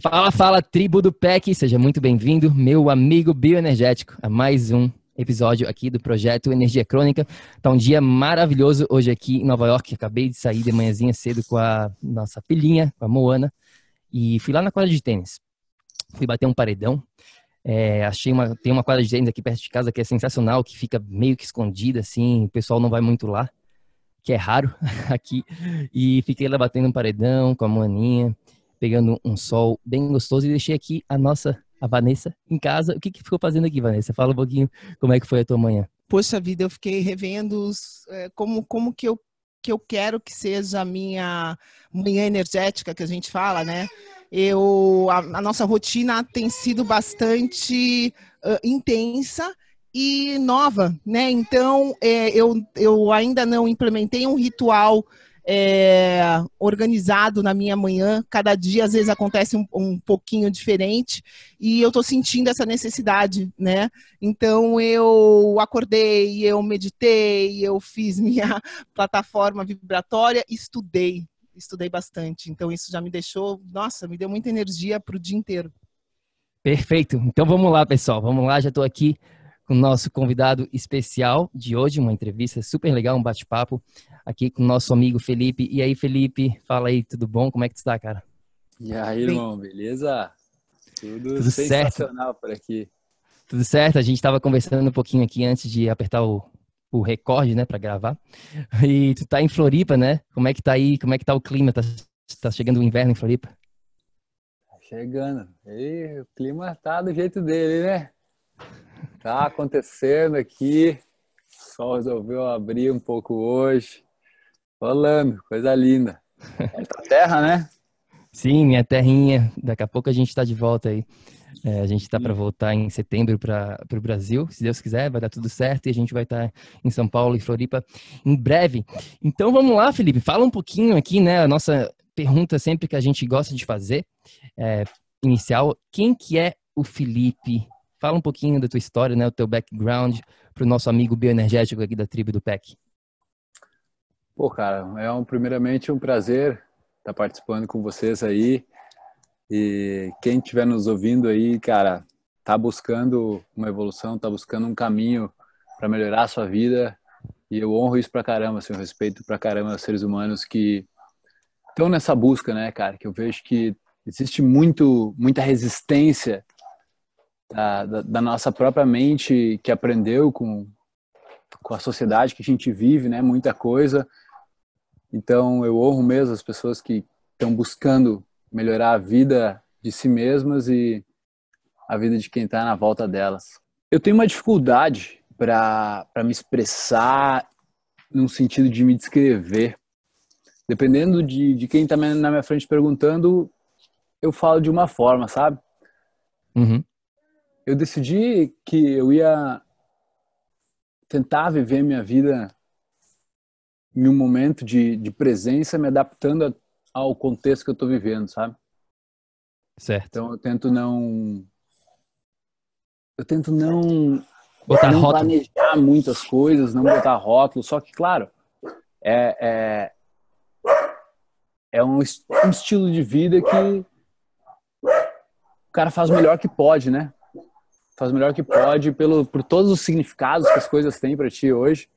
Fala, fala, tribo do PEC, seja muito bem-vindo, meu amigo bioenergético, a mais um episódio aqui do projeto Energia Crônica. Tá um dia maravilhoso hoje aqui em Nova York. Acabei de sair de manhãzinha cedo com a nossa filhinha, com a Moana, e fui lá na quadra de tênis. Fui bater um paredão. É, achei uma, tem uma quadra de tênis aqui perto de casa que é sensacional, que fica meio que escondida, assim, o pessoal não vai muito lá, que é raro aqui. E fiquei lá batendo um paredão com a Moaninha pegando um sol bem gostoso e deixei aqui a nossa, a Vanessa, em casa. O que, que ficou fazendo aqui, Vanessa? Fala um pouquinho como é que foi a tua manhã. Poxa vida, eu fiquei revendo os, é, como, como que eu que eu quero que seja a minha manhã energética que a gente fala, né? Eu a, a nossa rotina tem sido bastante uh, intensa e nova, né? Então é, eu, eu ainda não implementei um ritual é, organizado na minha manhã. Cada dia, às vezes, acontece um, um pouquinho diferente e eu estou sentindo essa necessidade, né? Então, eu acordei, eu meditei, eu fiz minha plataforma vibratória, estudei, estudei bastante. Então, isso já me deixou, nossa, me deu muita energia para o dia inteiro. Perfeito. Então, vamos lá, pessoal. Vamos lá, já estou aqui com o nosso convidado especial de hoje, uma entrevista super legal, um bate-papo aqui com o nosso amigo Felipe. E aí, Felipe, fala aí, tudo bom? Como é que tu está, cara? E aí, irmão, beleza? Tudo, tudo sensacional certo. por aqui. Tudo certo, a gente estava conversando um pouquinho aqui antes de apertar o, o recorde, né, para gravar. E tu tá em Floripa, né? Como é que tá aí? Como é que tá o clima? Tá, tá chegando o inverno em Floripa? Tá chegando. E o clima tá do jeito dele, né? Tá acontecendo aqui. O sol resolveu abrir um pouco hoje. Rolando, coisa linda. É tua terra, né? Sim, minha terrinha. Daqui a pouco a gente está de volta aí. É, a gente está para voltar em setembro para o Brasil, se Deus quiser, vai dar tudo certo e a gente vai estar tá em São Paulo e Floripa em breve. Então vamos lá, Felipe, fala um pouquinho aqui, né? A nossa pergunta sempre que a gente gosta de fazer, é, inicial, quem que é o Felipe Fala um pouquinho da tua história, né, o teu background para o nosso amigo bioenergético aqui da tribo do PEC. Pô, cara, é um, primeiramente um prazer estar participando com vocês aí. E quem estiver nos ouvindo aí, cara, tá buscando uma evolução, tá buscando um caminho para melhorar a sua vida. E eu honro isso pra caramba, assim, eu respeito pra caramba os seres humanos que estão nessa busca, né, cara? Que eu vejo que existe muito, muita resistência da, da, da, nossa própria mente que aprendeu com, com a sociedade que a gente vive, né? Muita coisa. Então eu honro mesmo as pessoas que estão buscando melhorar a vida de si mesmas e a vida de quem está na volta delas. Eu tenho uma dificuldade para me expressar no sentido de me descrever. Dependendo de, de quem está na minha frente perguntando, eu falo de uma forma, sabe? Uhum eu decidi que eu ia tentar viver minha vida em um momento de, de presença, me adaptando a, ao contexto que eu estou vivendo, sabe? Certo. Então eu tento não. Eu tento não. Botar não rótulo. planejar muitas coisas, não botar rótulo, só que, claro, é, é, é um, um estilo de vida que o cara faz o melhor que pode, né? Faz o melhor que pode pelo, por todos os significados que as coisas têm para ti hoje.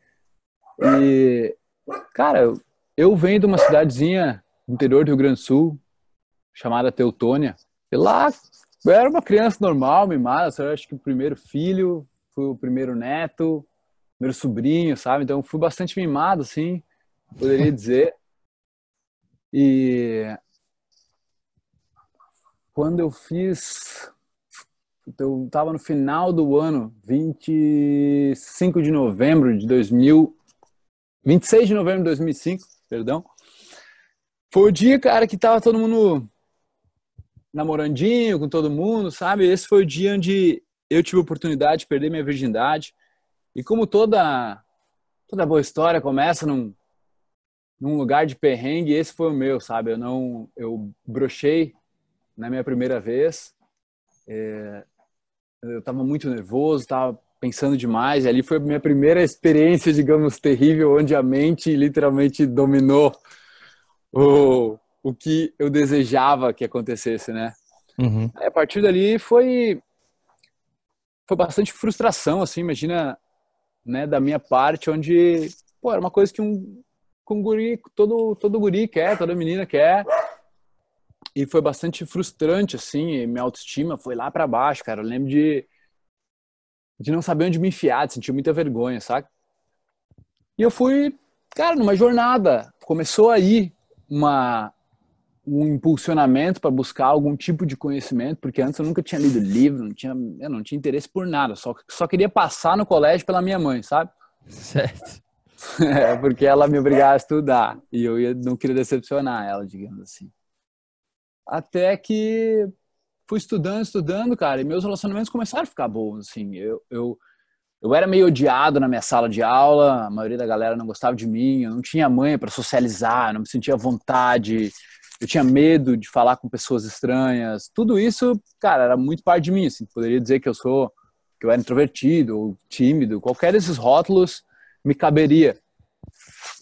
E, cara, eu venho de uma cidadezinha do interior do Rio Grande do Sul, chamada Teutônia. E lá eu era uma criança normal, mimada, eu acho que o primeiro filho, fui o primeiro neto, primeiro sobrinho, sabe? Então fui bastante mimado, assim, poderia dizer. E quando eu fiz. Eu estava no final do ano, 25 de novembro de 2000. 26 de novembro de 2005, perdão. Foi o dia, cara, que tava todo mundo namorandinho com todo mundo, sabe? Esse foi o dia onde eu tive a oportunidade de perder minha virgindade. E como toda toda boa história começa num, num lugar de perrengue, esse foi o meu, sabe? Eu não eu brochei na minha primeira vez. É, eu estava muito nervoso, estava pensando demais. E ali foi a minha primeira experiência, digamos, terrível, onde a mente literalmente dominou o, o que eu desejava que acontecesse, né? Uhum. Aí, a partir dali foi foi bastante frustração, assim, imagina, né, da minha parte, onde, pô, era uma coisa que um, que um guri, todo, todo guri quer, toda menina quer, e foi bastante frustrante, assim, minha autoestima foi lá para baixo, cara, eu lembro de, de não saber onde me enfiar, de sentir muita vergonha, sabe? E eu fui, cara, numa jornada, começou aí uma um impulsionamento para buscar algum tipo de conhecimento, porque antes eu nunca tinha lido livro, não tinha, eu não tinha interesse por nada, só só queria passar no colégio pela minha mãe, sabe? Certo. É, porque ela me obrigava a estudar e eu ia, não queria decepcionar ela, digamos assim. Até que fui estudando, estudando, cara, e meus relacionamentos começaram a ficar bons, assim. Eu, eu, eu era meio odiado na minha sala de aula, a maioria da galera não gostava de mim, eu não tinha mãe para socializar, não me sentia vontade, eu tinha medo de falar com pessoas estranhas. Tudo isso, cara, era muito parte de mim, assim. Poderia dizer que eu sou que eu era introvertido ou tímido, qualquer desses rótulos me caberia.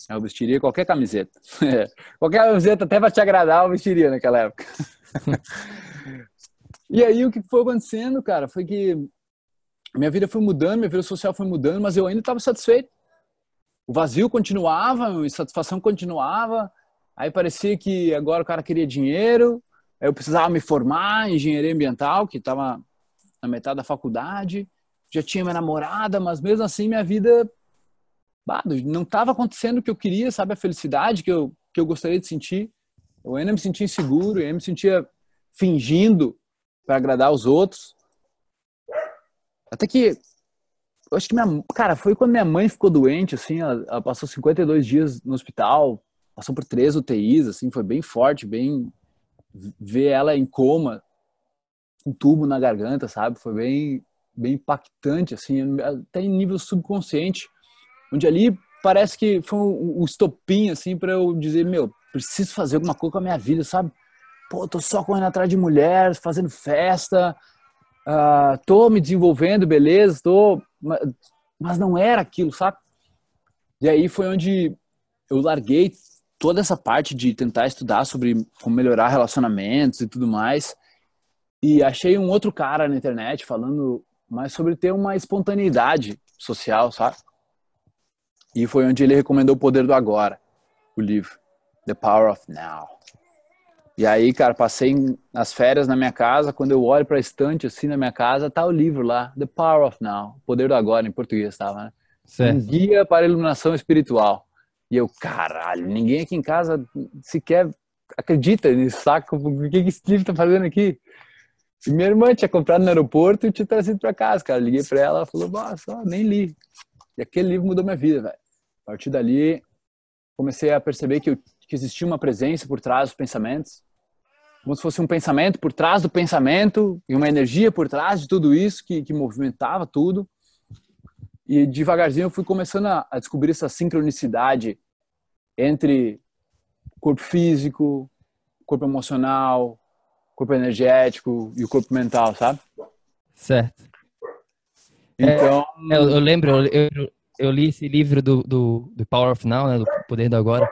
Eu vestiria qualquer camiseta. qualquer camiseta, até para te agradar, eu vestiria naquela época. e aí o que foi acontecendo, cara, foi que minha vida foi mudando, minha vida social foi mudando, mas eu ainda estava satisfeito. O vazio continuava, a insatisfação continuava. Aí parecia que agora o cara queria dinheiro, eu precisava me formar em engenharia ambiental, que estava na metade da faculdade. Já tinha minha namorada, mas mesmo assim minha vida não estava acontecendo o que eu queria, sabe? A felicidade que eu, que eu gostaria de sentir. Eu ainda me sentia inseguro, eu ainda me sentia fingindo para agradar os outros. Até que, eu acho que minha, cara, foi quando minha mãe ficou doente, assim, ela, ela passou 52 dias no hospital, passou por três UTIs, assim, foi bem forte, bem ver ela em coma, com um tubo na garganta, sabe? Foi bem, bem impactante, assim, até em nível subconsciente, onde ali parece que foi um, um estopim, assim, para eu dizer, meu, preciso fazer alguma coisa com a minha vida, sabe? Pô, tô só correndo atrás de mulheres, fazendo festa, uh, tô me desenvolvendo, beleza, tô, mas não era aquilo, sabe? E aí foi onde eu larguei toda essa parte de tentar estudar sobre como melhorar relacionamentos e tudo mais. E achei um outro cara na internet falando mais sobre ter uma espontaneidade social, sabe? E foi onde ele recomendou O Poder do Agora, o livro, The Power of Now. E aí, cara, passei as férias na minha casa, quando eu olho para a estante assim na minha casa, tá o livro lá, The Power of Now, O Poder do Agora, em português estava, né? Certo. Um guia para a iluminação espiritual. E eu, caralho, ninguém aqui em casa sequer acredita nisso, saca? O que esse livro tá fazendo aqui? E minha irmã tinha comprado no aeroporto e tinha trazido para casa, cara. Liguei para ela, ela falou, nossa, nem li. E aquele livro mudou minha vida, velho. A partir dali, comecei a perceber que, eu, que existia uma presença por trás dos pensamentos, como se fosse um pensamento por trás do pensamento e uma energia por trás de tudo isso que, que movimentava tudo. E devagarzinho eu fui começando a, a descobrir essa sincronicidade entre corpo físico, corpo emocional, corpo energético e o corpo mental, sabe? Certo. Então, é, eu, eu, lembro, eu, eu, li esse livro do, do, do, Power of Now, né, do Poder do Agora,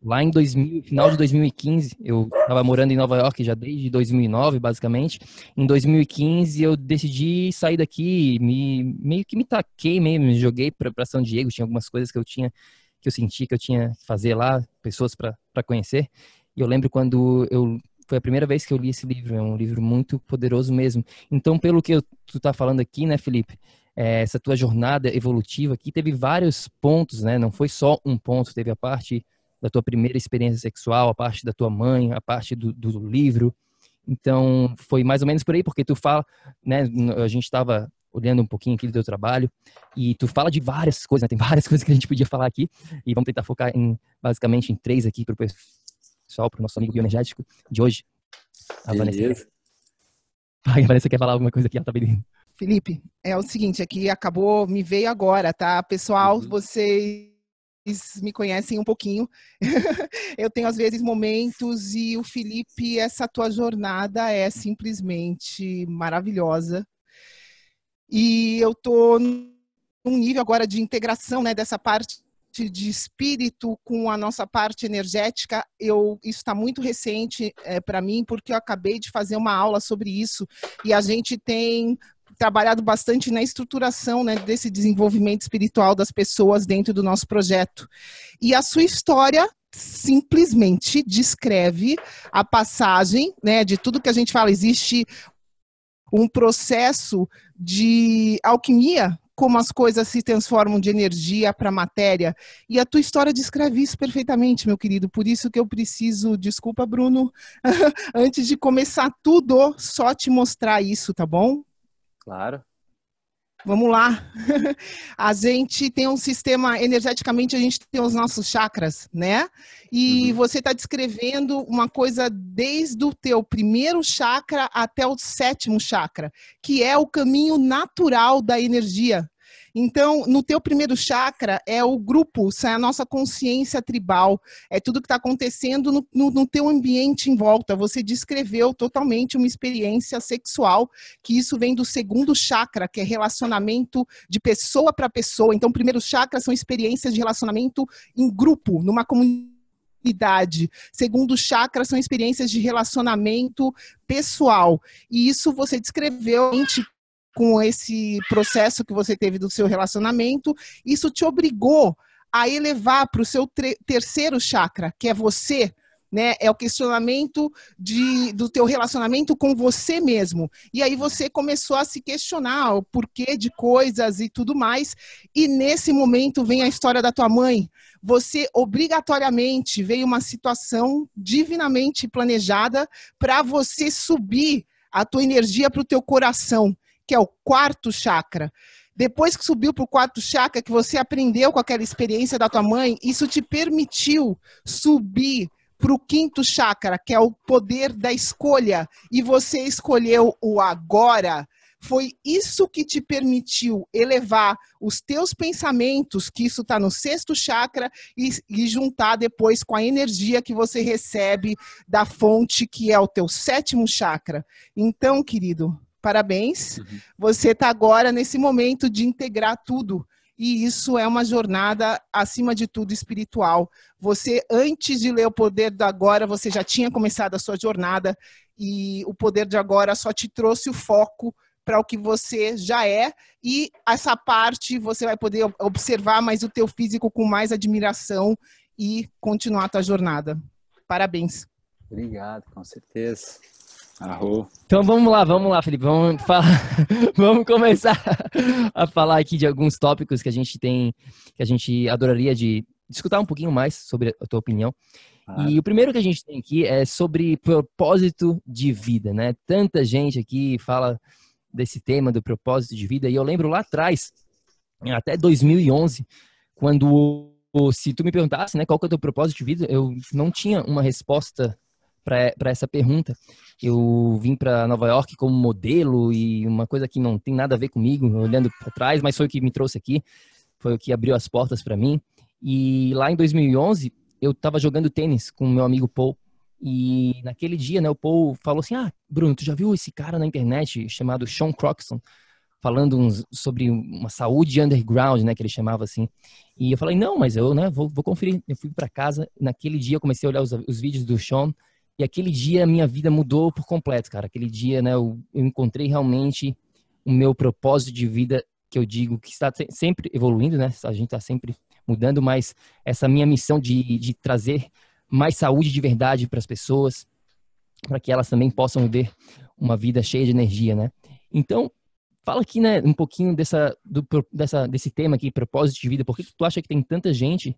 Lá em 2000, final de 2015, eu estava morando em Nova York já desde 2009, basicamente. Em 2015, eu decidi sair daqui, me, meio que me taquei mesmo, me joguei para São Diego. Tinha algumas coisas que eu tinha, que eu senti que eu tinha que fazer lá, pessoas para conhecer. E eu lembro quando eu foi a primeira vez que eu li esse livro, é um livro muito poderoso mesmo. Então, pelo que eu, tu tá falando aqui, né, Felipe, é, essa tua jornada evolutiva aqui teve vários pontos, né? Não foi só um ponto, teve a parte da tua primeira experiência sexual, a parte da tua mãe, a parte do, do livro. Então, foi mais ou menos por aí, porque tu fala, né? A gente estava olhando um pouquinho aqui do teu trabalho e tu fala de várias coisas, né? tem várias coisas que a gente podia falar aqui e vamos tentar focar em basicamente em três aqui para o pessoal, para o nosso amigo bioenergético de hoje. A Vanessa. A Vanessa quer falar alguma coisa aqui, ela tá pedindo. Felipe, é o seguinte, aqui acabou, me veio agora, tá? Pessoal, uhum. vocês me conhecem um pouquinho. eu tenho às vezes momentos e o Felipe, essa tua jornada é simplesmente maravilhosa. E eu tô num nível agora de integração, né, dessa parte de espírito com a nossa parte energética, eu, isso está muito recente é, para mim, porque eu acabei de fazer uma aula sobre isso e a gente tem trabalhado bastante na estruturação né, desse desenvolvimento espiritual das pessoas dentro do nosso projeto. E a sua história simplesmente descreve a passagem né, de tudo que a gente fala. Existe um processo de alquimia como as coisas se transformam de energia para matéria. E a tua história descreve isso perfeitamente, meu querido. Por isso que eu preciso, desculpa, Bruno, antes de começar tudo, só te mostrar isso, tá bom? Claro. Vamos lá. A gente tem um sistema, energeticamente, a gente tem os nossos chakras, né? E uhum. você está descrevendo uma coisa desde o teu primeiro chakra até o sétimo chakra, que é o caminho natural da energia. Então, no teu primeiro chakra é o grupo, é a nossa consciência tribal, é tudo que está acontecendo no, no, no, teu ambiente em volta. Você descreveu totalmente uma experiência sexual, que isso vem do segundo chakra, que é relacionamento de pessoa para pessoa. Então, o primeiro chakra são experiências de relacionamento em grupo, numa comunidade. Segundo chakra são experiências de relacionamento pessoal. E isso você descreveu com esse processo que você teve do seu relacionamento, isso te obrigou a elevar para o seu terceiro chakra, que é você, né? É o questionamento de, do teu relacionamento com você mesmo. E aí você começou a se questionar o porquê de coisas e tudo mais. E nesse momento vem a história da tua mãe. Você obrigatoriamente veio uma situação divinamente planejada para você subir a tua energia para o teu coração que é o quarto chakra. Depois que subiu para o quarto chakra, que você aprendeu com aquela experiência da tua mãe, isso te permitiu subir para o quinto chakra, que é o poder da escolha, e você escolheu o agora. Foi isso que te permitiu elevar os teus pensamentos, que isso está no sexto chakra, e, e, juntar depois com a energia que você recebe da fonte, que é o teu sétimo chakra. Então, querido, Parabéns. Uhum. Você está agora nesse momento de integrar tudo. E isso é uma jornada, acima de tudo, espiritual. Você, antes de ler o poder do agora, você já tinha começado a sua jornada. E o poder de agora só te trouxe o foco para o que você já é. E essa parte você vai poder observar mais o teu físico com mais admiração e continuar a tua jornada. Parabéns. Obrigado, com certeza. Arro. Então vamos lá, vamos lá, Felipe. Vamos, falar, vamos começar a falar aqui de alguns tópicos que a gente tem, que a gente adoraria de discutir um pouquinho mais sobre a tua opinião. Ah. E o primeiro que a gente tem aqui é sobre propósito de vida, né? Tanta gente aqui fala desse tema do propósito de vida e eu lembro lá atrás, até 2011, quando se tu me perguntasse, né, qual que é o teu propósito de vida, eu não tinha uma resposta para essa pergunta. Eu vim para Nova York como modelo e uma coisa que não tem nada a ver comigo, olhando para trás, mas foi o que me trouxe aqui, foi o que abriu as portas para mim. E lá em 2011, eu estava jogando tênis com meu amigo Paul. E naquele dia, né, o Paul falou assim: Ah, Bruno, tu já viu esse cara na internet chamado Sean Croxton? falando uns, sobre uma saúde underground, né, que ele chamava assim. E eu falei, não, mas eu né, vou, vou conferir. Eu fui para casa, naquele dia eu comecei a olhar os, os, vídeos do Sean, e aquele dia minha vida mudou por completo, cara. Aquele dia, né, eu, eu encontrei realmente o meu propósito de vida, que eu digo que está sempre evoluindo, né? A gente está sempre mudando, mas essa minha missão de, de trazer mais saúde de verdade para as pessoas, para que elas também possam ver uma vida cheia de energia, né? Então, fala aqui, né, um pouquinho dessa, do, dessa, desse tema aqui, propósito de vida. Por que tu acha que tem tanta gente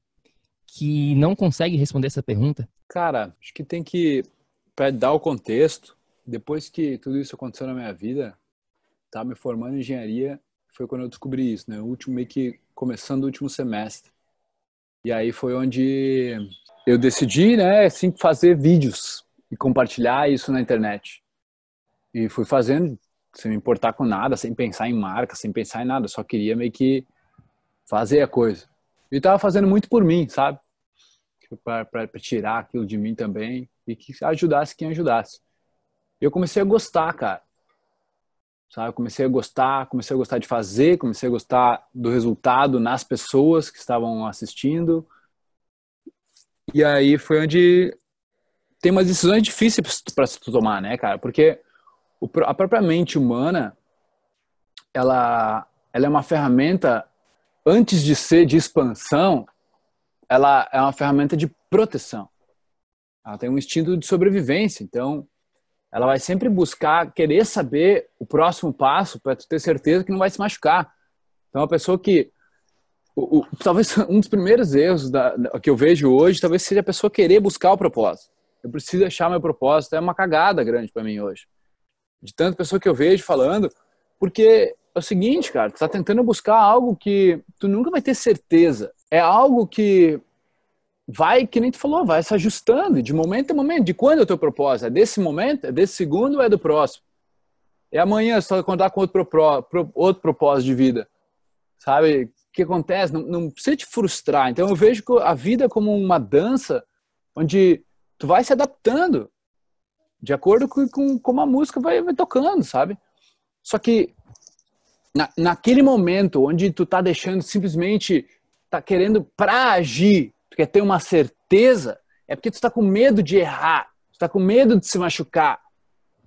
que não consegue responder essa pergunta? Cara, acho que tem que, para dar o contexto, depois que tudo isso aconteceu na minha vida, tá me formando em engenharia, foi quando eu descobri isso, né? O último meio que começando o último semestre. E aí foi onde eu decidi, né, assim, fazer vídeos e compartilhar isso na internet. E fui fazendo sem me importar com nada, sem pensar em marca, sem pensar em nada, só queria meio que fazer a coisa. E tava fazendo muito por mim, sabe? Para tirar aquilo de mim também e que ajudasse quem ajudasse. Eu comecei a gostar, cara. Sabe? Comecei a gostar, comecei a gostar de fazer, comecei a gostar do resultado nas pessoas que estavam assistindo. E aí foi onde tem umas decisões difíceis para se tomar, né, cara? Porque a própria mente humana, ela, ela é uma ferramenta, antes de ser de expansão, ela é uma ferramenta de proteção. Ela tem um instinto de sobrevivência, então ela vai sempre buscar querer saber o próximo passo para ter certeza que não vai se machucar. Então, a pessoa que o, o, talvez um dos primeiros erros da, da, que eu vejo hoje, talvez seja a pessoa querer buscar o propósito. Eu preciso achar meu propósito. É uma cagada grande para mim hoje de tanta pessoa que eu vejo falando, porque é o seguinte, cara, tu tá tentando buscar algo que tu nunca vai ter certeza. É algo que vai, que nem tu falou, vai se ajustando de momento a momento. De quando é o teu propósito? É desse momento? É desse segundo ou é do próximo? É amanhã, só contar com outro, pro, outro propósito de vida. Sabe? O que acontece? Não, não precisa te frustrar. Então eu vejo a vida como uma dança onde tu vai se adaptando de acordo com, com como a música vai, vai tocando, sabe? Só que na, naquele momento onde tu tá deixando simplesmente, tá querendo pra agir, tu quer ter uma certeza, é porque tu tá com medo de errar, tu tá com medo de se machucar.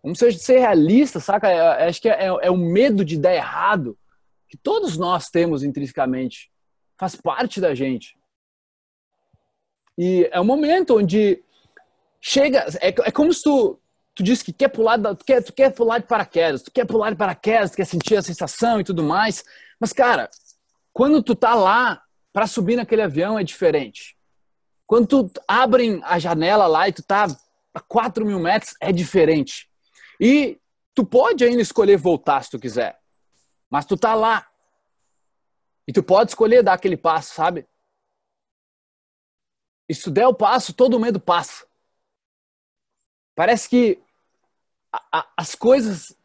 Vamos ser, ser realista, saca? É, é, acho que é, é, é o medo de dar errado que todos nós temos intrinsecamente. Faz parte da gente. E é um momento onde chega. É, é como se tu, tu diz que quer pular, tu quer, tu quer pular de paraquedas, tu quer pular de paraquedas, tu quer sentir a sensação e tudo mais. Mas, cara, quando tu tá lá para subir naquele avião é diferente. Quando tu abrem a janela lá e tu tá a 4 mil metros, é diferente. E tu pode ainda escolher voltar se tu quiser. Mas tu tá lá. E tu pode escolher dar aquele passo, sabe? E se tu der o passo, todo medo passa. Parece que a, a, as coisas,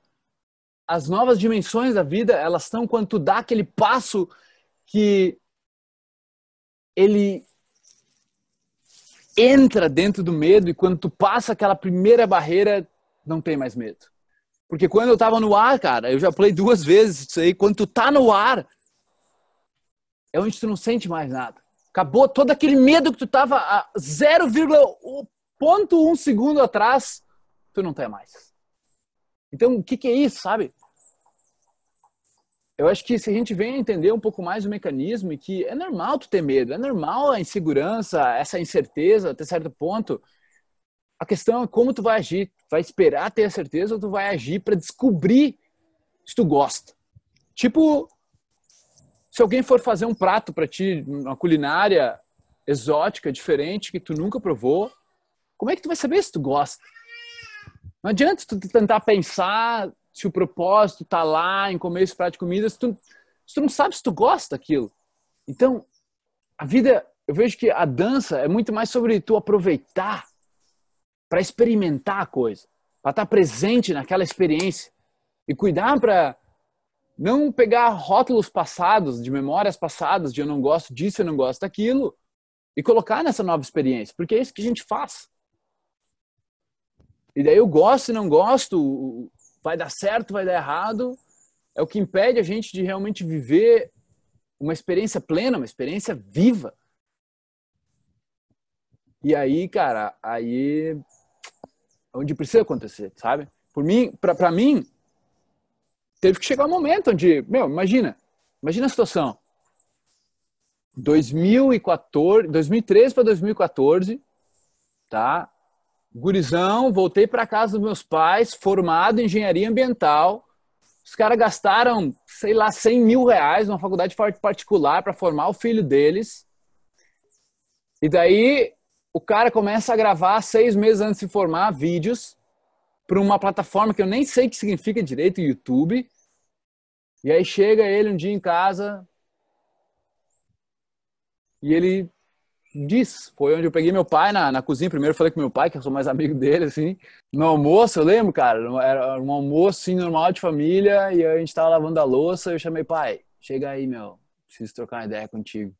as novas dimensões da vida, elas estão quando tu dá aquele passo que ele entra dentro do medo e quando tu passa aquela primeira barreira, não tem mais medo. Porque quando eu tava no ar, cara, eu já falei duas vezes isso aí, quando tu tá no ar, é onde tu não sente mais nada. Acabou todo aquele medo que tu tava a 0,1 segundo atrás, tu não tem mais. Então, o que, que é isso, sabe? Eu acho que se a gente vem a entender um pouco mais o mecanismo e que é normal tu ter medo, é normal a insegurança, essa incerteza até certo ponto. A questão é como tu vai agir. Vai esperar ter a certeza ou tu vai agir para descobrir se tu gosta. Tipo, se alguém for fazer um prato para ti, uma culinária exótica, diferente, que tu nunca provou, como é que tu vai saber se tu gosta? Não adianta tu tentar pensar se o propósito tá lá em comer esse prato de comida, se tu, se tu não sabe se tu gosta daquilo. Então, a vida, eu vejo que a dança é muito mais sobre tu aproveitar para experimentar a coisa, para estar tá presente naquela experiência e cuidar para não pegar rótulos passados, de memórias passadas, de eu não gosto disso, eu não gosto daquilo, e colocar nessa nova experiência, porque é isso que a gente faz. E daí eu gosto e não gosto, vai dar certo, vai dar errado. é o que impede a gente de realmente viver uma experiência plena, uma experiência viva. E aí, cara, aí onde precisa acontecer, sabe? Por mim, para mim, teve que chegar um momento onde, meu, imagina, imagina a situação. 2014, 2013 para 2014, tá? Gurizão, voltei para casa dos meus pais, formado em engenharia ambiental. Os caras gastaram, sei lá, 100 mil reais numa faculdade particular para formar o filho deles. E daí o cara começa a gravar seis meses antes de formar vídeos para uma plataforma que eu nem sei o que significa direito, YouTube. E aí chega ele um dia em casa e ele diz, foi onde eu peguei meu pai na, na cozinha, primeiro falei com meu pai, que eu sou mais amigo dele, assim, no almoço, eu lembro, cara, era um almoço, assim, normal de família, e a gente tava lavando a louça, eu chamei, pai, chega aí, meu, preciso trocar uma ideia contigo.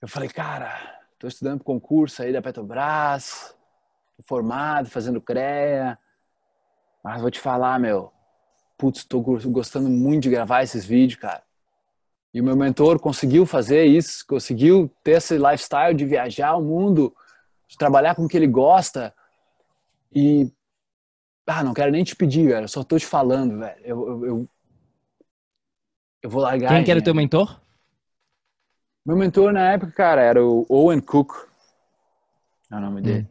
Eu falei, cara, Estou estudando para concurso aí da Petrobras, formado, fazendo CREA. Mas vou te falar, meu, putz, estou gostando muito de gravar esses vídeos, cara. E o meu mentor conseguiu fazer isso, conseguiu ter esse lifestyle de viajar o mundo, de trabalhar com o que ele gosta. E, ah, não quero nem te pedir, velho, só estou te falando, velho. Eu, eu, eu, eu vou largar. Quem que era o teu mentor? Meu mentor na época, cara, era o Owen Cook. É o nome hum. dele.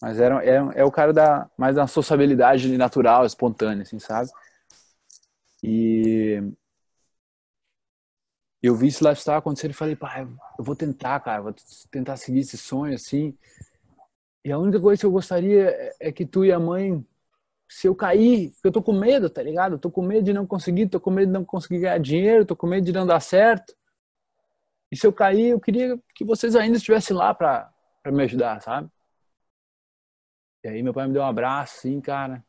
Mas era, é, é o cara da mais da sociabilidade natural, espontânea, assim, sabe? E eu vi esse lifestyle acontecer e falei, pai, eu vou tentar, cara, vou tentar seguir esse sonho, assim. E a única coisa que eu gostaria é, é que tu e a mãe, se eu cair, eu tô com medo, tá ligado? Eu tô com medo de não conseguir, tô com medo de não conseguir ganhar dinheiro, tô com medo de não dar certo. E se eu cair, eu queria que vocês ainda estivessem lá para me ajudar, sabe? E aí meu pai me deu um abraço, assim, cara.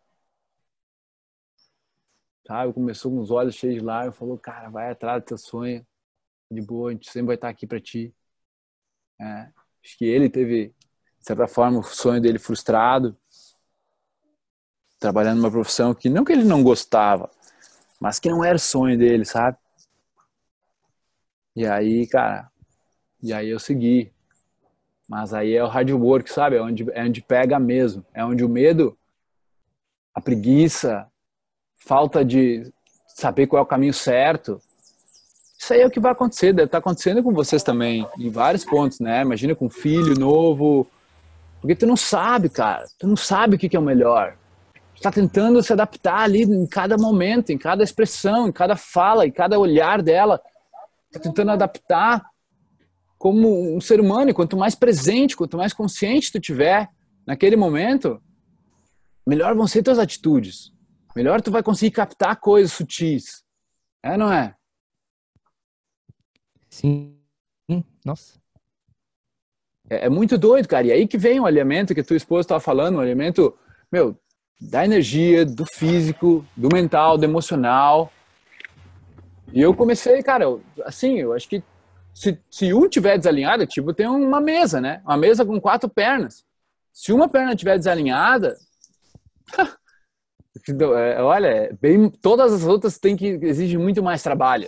Sabe? Começou com os olhos cheios de lágrimas, falou, cara, vai atrás do teu sonho. De boa, a gente sempre vai estar aqui para ti. É, acho que ele teve, de certa forma, o sonho dele frustrado. Trabalhando numa profissão que não que ele não gostava, mas que não era o sonho dele, sabe? E aí, cara, e aí eu segui. Mas aí é o hard work, sabe? É onde, é onde pega mesmo. É onde o medo, a preguiça, falta de saber qual é o caminho certo. Isso aí é o que vai acontecer. Deve estar acontecendo com vocês também, em vários pontos, né? Imagina com um filho novo. Porque tu não sabe, cara. Tu não sabe o que é o melhor. Tu tá tentando se adaptar ali em cada momento, em cada expressão, em cada fala, em cada olhar dela está tentando adaptar como um ser humano. E quanto mais presente, quanto mais consciente tu tiver naquele momento, melhor vão ser tuas atitudes. Melhor tu vai conseguir captar coisas sutis. É, não é? Sim. Nossa. É, é muito doido, cara. E aí que vem o alinhamento que tua esposa estava falando, o alinhamento, meu, da energia, do físico, do mental, do emocional. E eu comecei, cara, assim, eu acho que se, se um tiver desalinhado, tipo, tem uma mesa, né? Uma mesa com quatro pernas. Se uma perna tiver desalinhada, é, olha, é bem, todas as outras têm que exigir muito mais trabalho.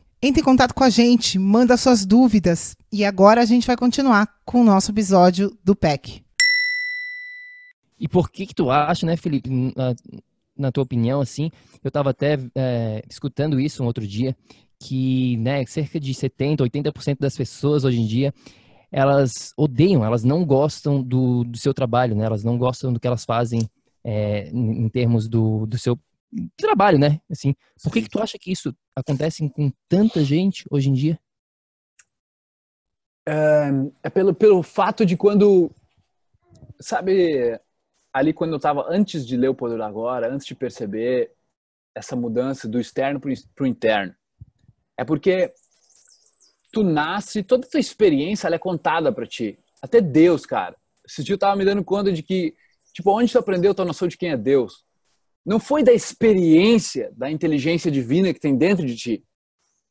Entre em contato com a gente, manda suas dúvidas e agora a gente vai continuar com o nosso episódio do PEC. E por que que tu acha, né, Felipe, na tua opinião, assim, eu estava até é, escutando isso um outro dia, que né, cerca de 70%, 80% das pessoas hoje em dia, elas odeiam, elas não gostam do, do seu trabalho, né? Elas não gostam do que elas fazem é, em termos do, do seu trabalho, né? Assim, por que, que tu acha que isso acontece com tanta gente hoje em dia? É, é pelo, pelo fato de quando, sabe, ali quando eu estava antes de ler o Poder Agora, antes de perceber essa mudança do externo para o interno? É porque tu nasce, toda a tua experiência é contada para ti. Até Deus, cara. Esse dia eu tava me dando conta de que, tipo, onde tu aprendeu a tua noção de quem é Deus? Não foi da experiência, da inteligência divina que tem dentro de ti.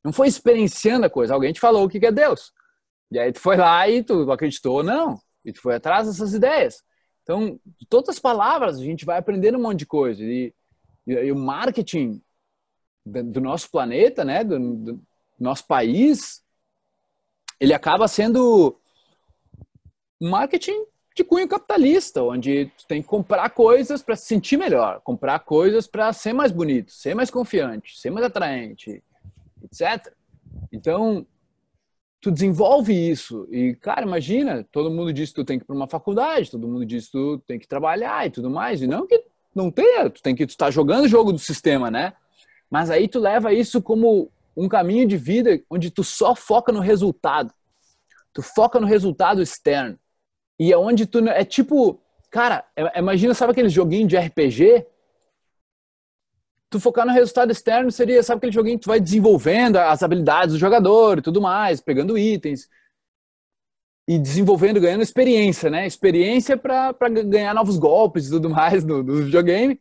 Não foi experienciando a coisa. Alguém te falou o que é Deus. E aí tu foi lá e tu acreditou ou não. E tu foi atrás dessas ideias. Então, de todas as palavras, a gente vai aprendendo um monte de coisa. E, e, e o marketing do nosso planeta, né, do, do, nosso país, ele acaba sendo um marketing de cunho capitalista, onde tu tem que comprar coisas para se sentir melhor, comprar coisas para ser mais bonito, ser mais confiante, ser mais atraente, etc. Então, tu desenvolve isso. E, cara, imagina, todo mundo diz que tu tem que ir para uma faculdade, todo mundo diz que tu tem que trabalhar e tudo mais. E não que não tenha, tu tem que estar tá jogando o jogo do sistema, né? Mas aí tu leva isso como um caminho de vida onde tu só foca no resultado. Tu foca no resultado externo. E é onde tu é tipo, cara, é, imagina sabe aquele joguinho de RPG tu focar no resultado externo seria, sabe aquele joguinho que tu vai desenvolvendo as habilidades do jogador e tudo mais, pegando itens e desenvolvendo, ganhando experiência, né? Experiência para ganhar novos golpes e tudo mais no, no videogame.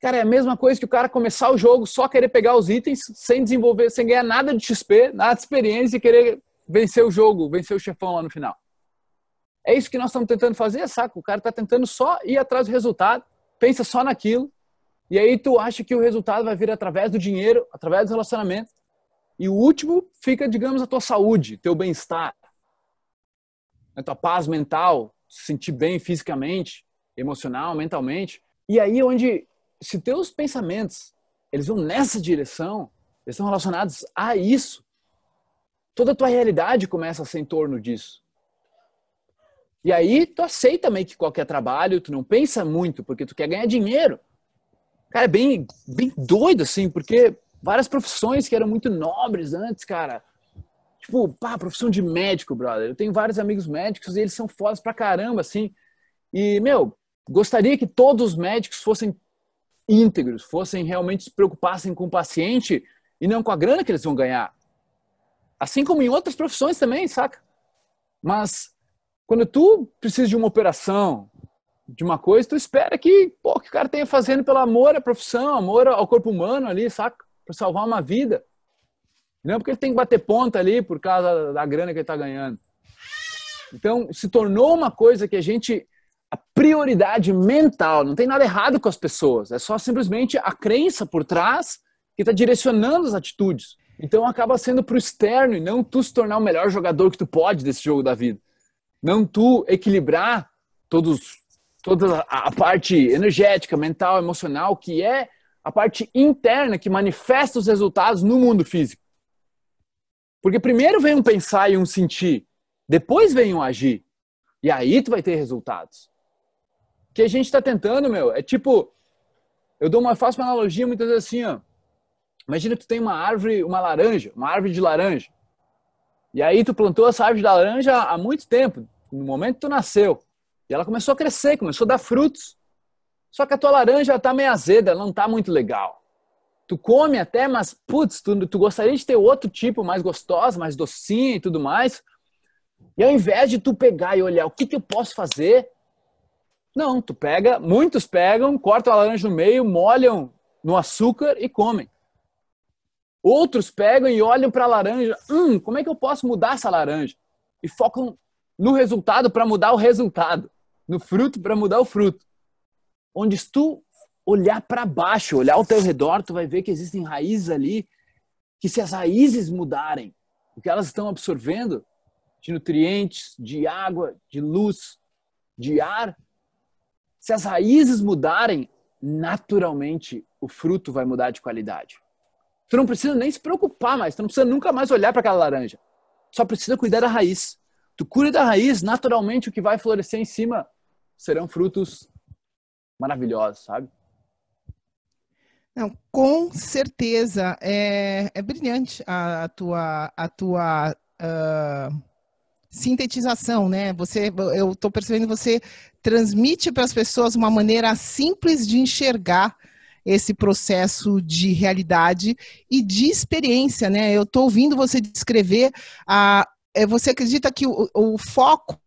Cara, é a mesma coisa que o cara começar o jogo só querer pegar os itens sem desenvolver, sem ganhar nada de XP, nada de experiência e querer vencer o jogo, vencer o chefão lá no final. É isso que nós estamos tentando fazer, saca? O cara está tentando só ir atrás do resultado, pensa só naquilo e aí tu acha que o resultado vai vir através do dinheiro, através do relacionamento. E o último fica, digamos, a tua saúde, teu bem-estar, a tua paz mental, se sentir bem fisicamente, emocional, mentalmente. E aí onde, se teus pensamentos, eles vão nessa direção, eles estão relacionados a isso, toda a tua realidade começa a ser em torno disso. E aí tu aceita meio que qualquer trabalho, tu não pensa muito, porque tu quer ganhar dinheiro. Cara, é bem, bem doido, assim, porque várias profissões que eram muito nobres antes, cara. Tipo, pá, profissão de médico, brother. Eu tenho vários amigos médicos e eles são fodas pra caramba, assim. E, meu, gostaria que todos os médicos fossem íntegros, fossem realmente se preocupassem com o paciente e não com a grana que eles vão ganhar. Assim como em outras profissões também, saca? Mas quando tu precisa de uma operação, de uma coisa, tu espera que, pô, que o cara tenha fazendo pelo amor à profissão, amor ao corpo humano ali, saca? Para salvar uma vida. Não porque ele tem que bater ponta ali por causa da grana que ele está ganhando. Então, se tornou uma coisa que a gente. A prioridade mental, não tem nada errado com as pessoas, é só simplesmente a crença por trás que está direcionando as atitudes. Então acaba sendo para o externo e não tu se tornar o melhor jogador que tu pode desse jogo da vida. Não tu equilibrar todos toda a parte energética, mental, emocional, que é a parte interna que manifesta os resultados no mundo físico. Porque primeiro vem um pensar e um sentir, depois vem um agir. E aí tu vai ter resultados. O que a gente está tentando, meu, é tipo, eu dou uma, faço uma analogia muitas vezes assim, ó. Imagina que tu tem uma árvore, uma laranja, uma árvore de laranja. E aí tu plantou essa árvore de laranja há muito tempo, no momento que tu nasceu. E ela começou a crescer, começou a dar frutos. Só que a tua laranja está meio azeda, ela não está muito legal. Tu come até, mas, putz, tu, tu gostaria de ter outro tipo, mais gostosa, mais docinha e tudo mais. E ao invés de tu pegar e olhar o que, que eu posso fazer, não, tu pega, muitos pegam, cortam a laranja no meio, molham no açúcar e comem. Outros pegam e olham para a laranja, hum, como é que eu posso mudar essa laranja? E focam no resultado para mudar o resultado no fruto para mudar o fruto. Onde se tu olhar para baixo, olhar ao teu redor, tu vai ver que existem raízes ali que se as raízes mudarem, o que elas estão absorvendo de nutrientes, de água, de luz, de ar, se as raízes mudarem, naturalmente o fruto vai mudar de qualidade. Tu não precisa nem se preocupar mais, tu não precisa nunca mais olhar para aquela laranja. Só precisa cuidar da raiz. Tu cuida da raiz, naturalmente o que vai florescer em cima serão frutos maravilhosos, sabe? Não, com certeza é, é brilhante a, a tua a tua uh, sintetização, né? Você, eu estou percebendo você transmite para as pessoas uma maneira simples de enxergar esse processo de realidade e de experiência, né? Eu estou ouvindo você descrever a. É, você acredita que o, o foco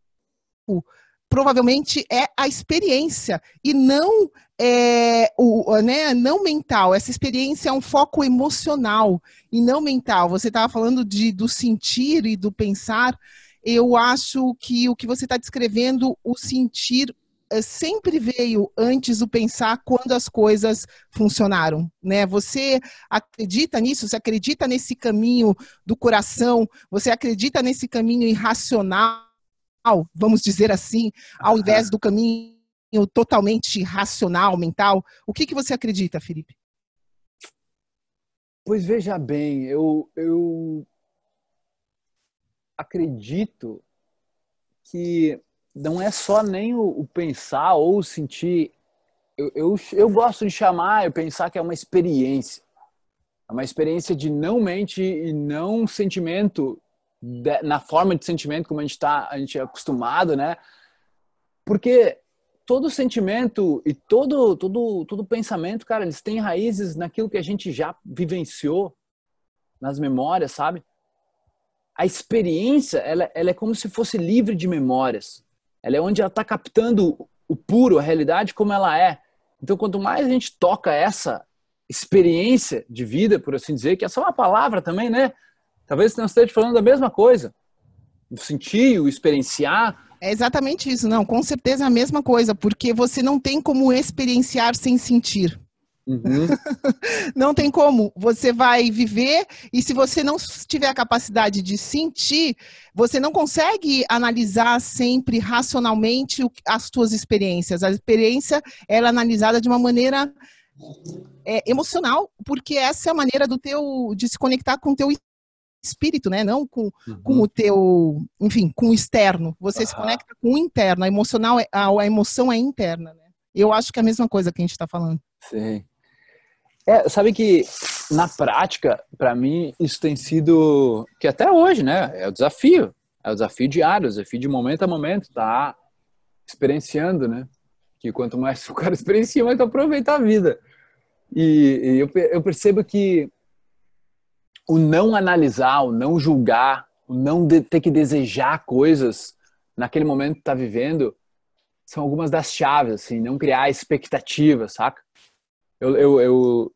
provavelmente é a experiência e não é, o, né, não mental. Essa experiência é um foco emocional e não mental. Você estava falando de, do sentir e do pensar. Eu acho que o que você está descrevendo, o sentir sempre veio antes do pensar quando as coisas funcionaram, né? Você acredita nisso? Você acredita nesse caminho do coração? Você acredita nesse caminho irracional, vamos dizer assim, ao invés do caminho totalmente racional, mental? O que, que você acredita, Felipe? Pois veja bem, eu, eu acredito que não é só nem o, o pensar ou sentir. Eu, eu, eu, gosto de chamar, eu pensar que é uma experiência. É uma experiência de não mente e não sentimento de, na forma de sentimento como a gente está a gente é acostumado, né? Porque todo sentimento e todo todo todo pensamento, cara, eles têm raízes naquilo que a gente já vivenciou nas memórias, sabe? A experiência, ela, ela é como se fosse livre de memórias. Ela é onde ela está captando o puro, a realidade como ela é. Então, quanto mais a gente toca essa experiência de vida, por assim dizer, que é uma palavra também, né? Talvez não esteja falando da mesma coisa. O sentir, o experienciar. É exatamente isso, não, com certeza é a mesma coisa, porque você não tem como experienciar sem sentir. Uhum. não tem como. Você vai viver e se você não tiver a capacidade de sentir, você não consegue analisar sempre racionalmente as suas experiências. A experiência ela é analisada de uma maneira é, emocional, porque essa é a maneira do teu de se conectar com o teu espírito, né? Não com, uhum. com o teu, enfim, com o externo. Você uhum. se conecta com o interno. A emocional, é, a, a emoção é interna. Né? Eu acho que é a mesma coisa que a gente está falando. Sim. É, sabe que na prática, para mim, isso tem sido que até hoje, né? É o desafio, é o desafio diário, o desafio de momento a momento, tá experienciando, né? Que quanto mais o cara experiencia, mais aproveita a vida. E, e eu, eu percebo que o não analisar, o não julgar, o não de, ter que desejar coisas naquele momento que tá vivendo, são algumas das chaves, assim, não criar expectativas, saca? Eu, eu, eu,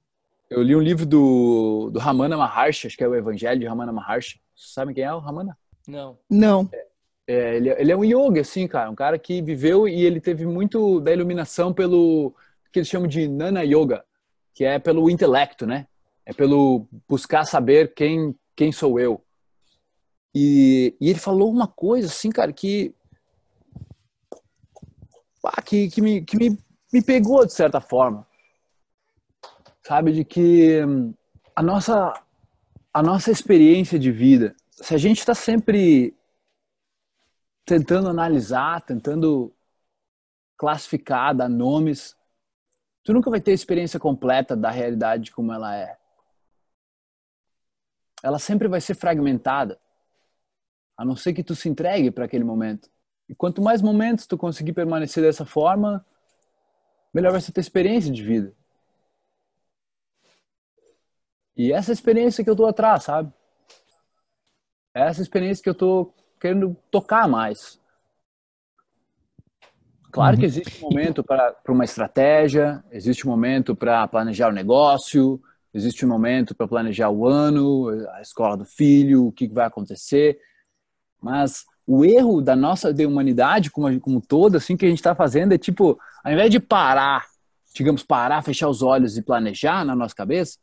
eu, li um livro do, do Ramana Maharshi, acho que é o Evangelho de Ramana Maharshi. Sabe quem é o Ramana? Não. Não. É, é, ele, ele, é um yoga, assim, cara. Um cara que viveu e ele teve muito da iluminação pelo que eles chamam de Nana Yoga, que é pelo intelecto, né? É pelo buscar saber quem, quem sou eu. E, e ele falou uma coisa, assim, cara, que que, que, me, que me, me pegou de certa forma sabe? De que hum, a nossa, a nossa experiência de vida, se a gente está sempre tentando analisar, tentando classificar, dar nomes, tu nunca vai ter a experiência completa da realidade como ela é. Ela sempre vai ser fragmentada, a não ser que tu se entregue para aquele momento. E quanto mais momentos tu conseguir permanecer dessa forma, melhor vai ser a tua experiência de vida. E essa experiência que eu tô atrás, sabe? Essa experiência que eu tô querendo tocar mais. Claro uhum. que existe um momento para uma estratégia, existe um momento para planejar o negócio, existe um momento para planejar o ano, a escola do filho, o que vai acontecer. Mas o erro da nossa de humanidade como, como toda, assim, que a gente está fazendo é tipo, ao invés de parar, digamos, parar, fechar os olhos e planejar na nossa cabeça,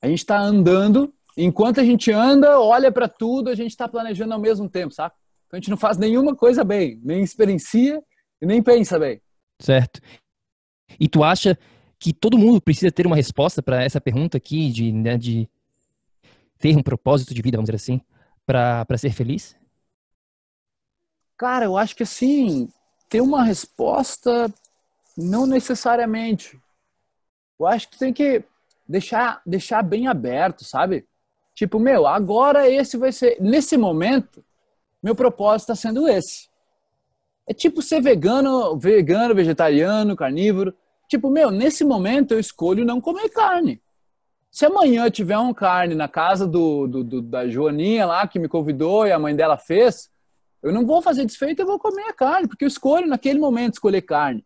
a gente está andando, enquanto a gente anda, olha para tudo, a gente está planejando ao mesmo tempo, sabe? Então a gente não faz nenhuma coisa bem, nem experiencia e nem pensa bem. Certo. E tu acha que todo mundo precisa ter uma resposta para essa pergunta aqui de, né, de ter um propósito de vida, vamos dizer assim, para ser feliz? Cara, eu acho que assim, ter uma resposta não necessariamente. Eu acho que tem que deixar, deixar bem aberto, sabe? Tipo, meu, agora esse vai ser. Nesse momento, meu propósito está sendo esse. É tipo ser vegano, vegano, vegetariano, carnívoro. Tipo, meu, nesse momento eu escolho não comer carne. Se amanhã tiver um carne na casa do, do, do, da Joaninha lá, que me convidou e a mãe dela fez, eu não vou fazer desfeito, eu vou comer a carne, porque eu escolho naquele momento escolher carne.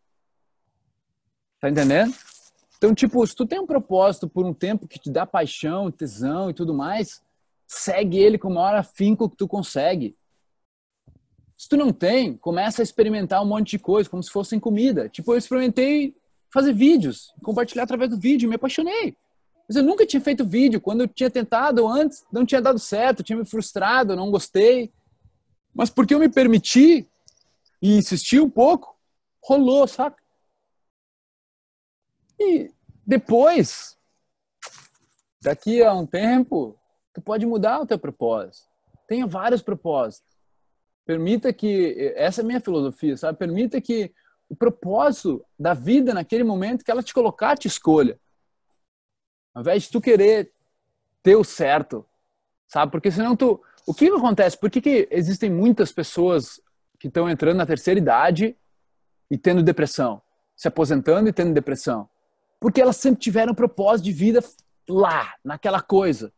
Tá entendendo? Então, tipo, se tu tem um propósito por um tempo que te dá paixão, tesão e tudo mais, segue ele com o maior afinco que tu consegue. Se tu não tem, começa a experimentar um monte de coisa, como se fossem comida. Tipo, eu experimentei fazer vídeos, compartilhar através do vídeo, me apaixonei. Mas eu nunca tinha feito vídeo. Quando eu tinha tentado antes, não tinha dado certo, tinha me frustrado, não gostei. Mas porque eu me permiti e insisti um pouco, rolou, saca? E depois, daqui a um tempo, tu pode mudar o teu propósito. Tenha vários propósitos. Permita que, essa é a minha filosofia, sabe? Permita que o propósito da vida naquele momento que ela te colocar, te escolha. Ao invés de tu querer ter o certo, sabe? Porque senão tu. O que acontece? Por que, que existem muitas pessoas que estão entrando na terceira idade e tendo depressão? Se aposentando e tendo depressão? Porque elas sempre tiveram um propósito de vida lá, naquela coisa,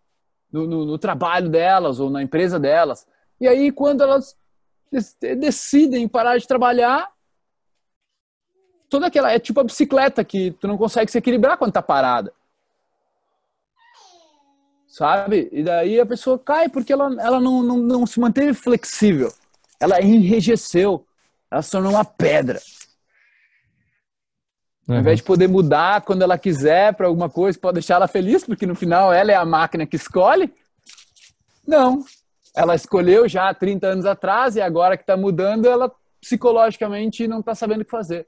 no, no, no trabalho delas ou na empresa delas. E aí, quando elas decidem parar de trabalhar, toda aquela. É tipo a bicicleta que tu não consegue se equilibrar quando tá parada. Sabe? E daí a pessoa cai porque ela, ela não, não, não se manteve flexível. Ela enrijeceu. Ela se tornou uma pedra. Uhum. Ao invés de poder mudar quando ela quiser para alguma coisa, pode deixar ela feliz, porque no final ela é a máquina que escolhe. Não. Ela escolheu já há 30 anos atrás e agora que está mudando, ela psicologicamente não está sabendo o que fazer.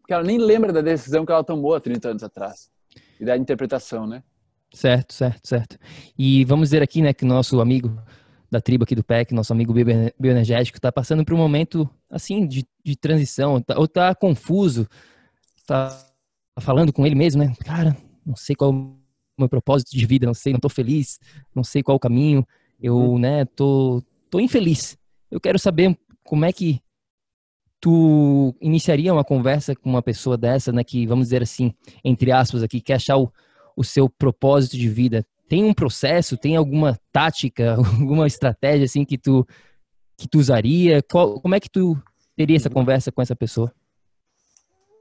Porque ela nem lembra da decisão que ela tomou há 30 anos atrás. E da interpretação, né? Certo, certo, certo. E vamos dizer aqui, né, que nosso amigo da tribo aqui do PEC, nosso amigo bioenergético, está passando por um momento, assim, de, de transição, tá, ou está confuso, tá falando com ele mesmo, né? Cara, não sei qual é o meu propósito de vida, não sei, não estou feliz, não sei qual é o caminho, eu, uhum. né, tô, tô infeliz. Eu quero saber como é que tu iniciaria uma conversa com uma pessoa dessa, né, que, vamos dizer assim, entre aspas aqui, quer achar o, o seu propósito de vida. Tem um processo, tem alguma tática, alguma estratégia, assim, que tu, que tu usaria? Qual, como é que tu teria essa conversa com essa pessoa?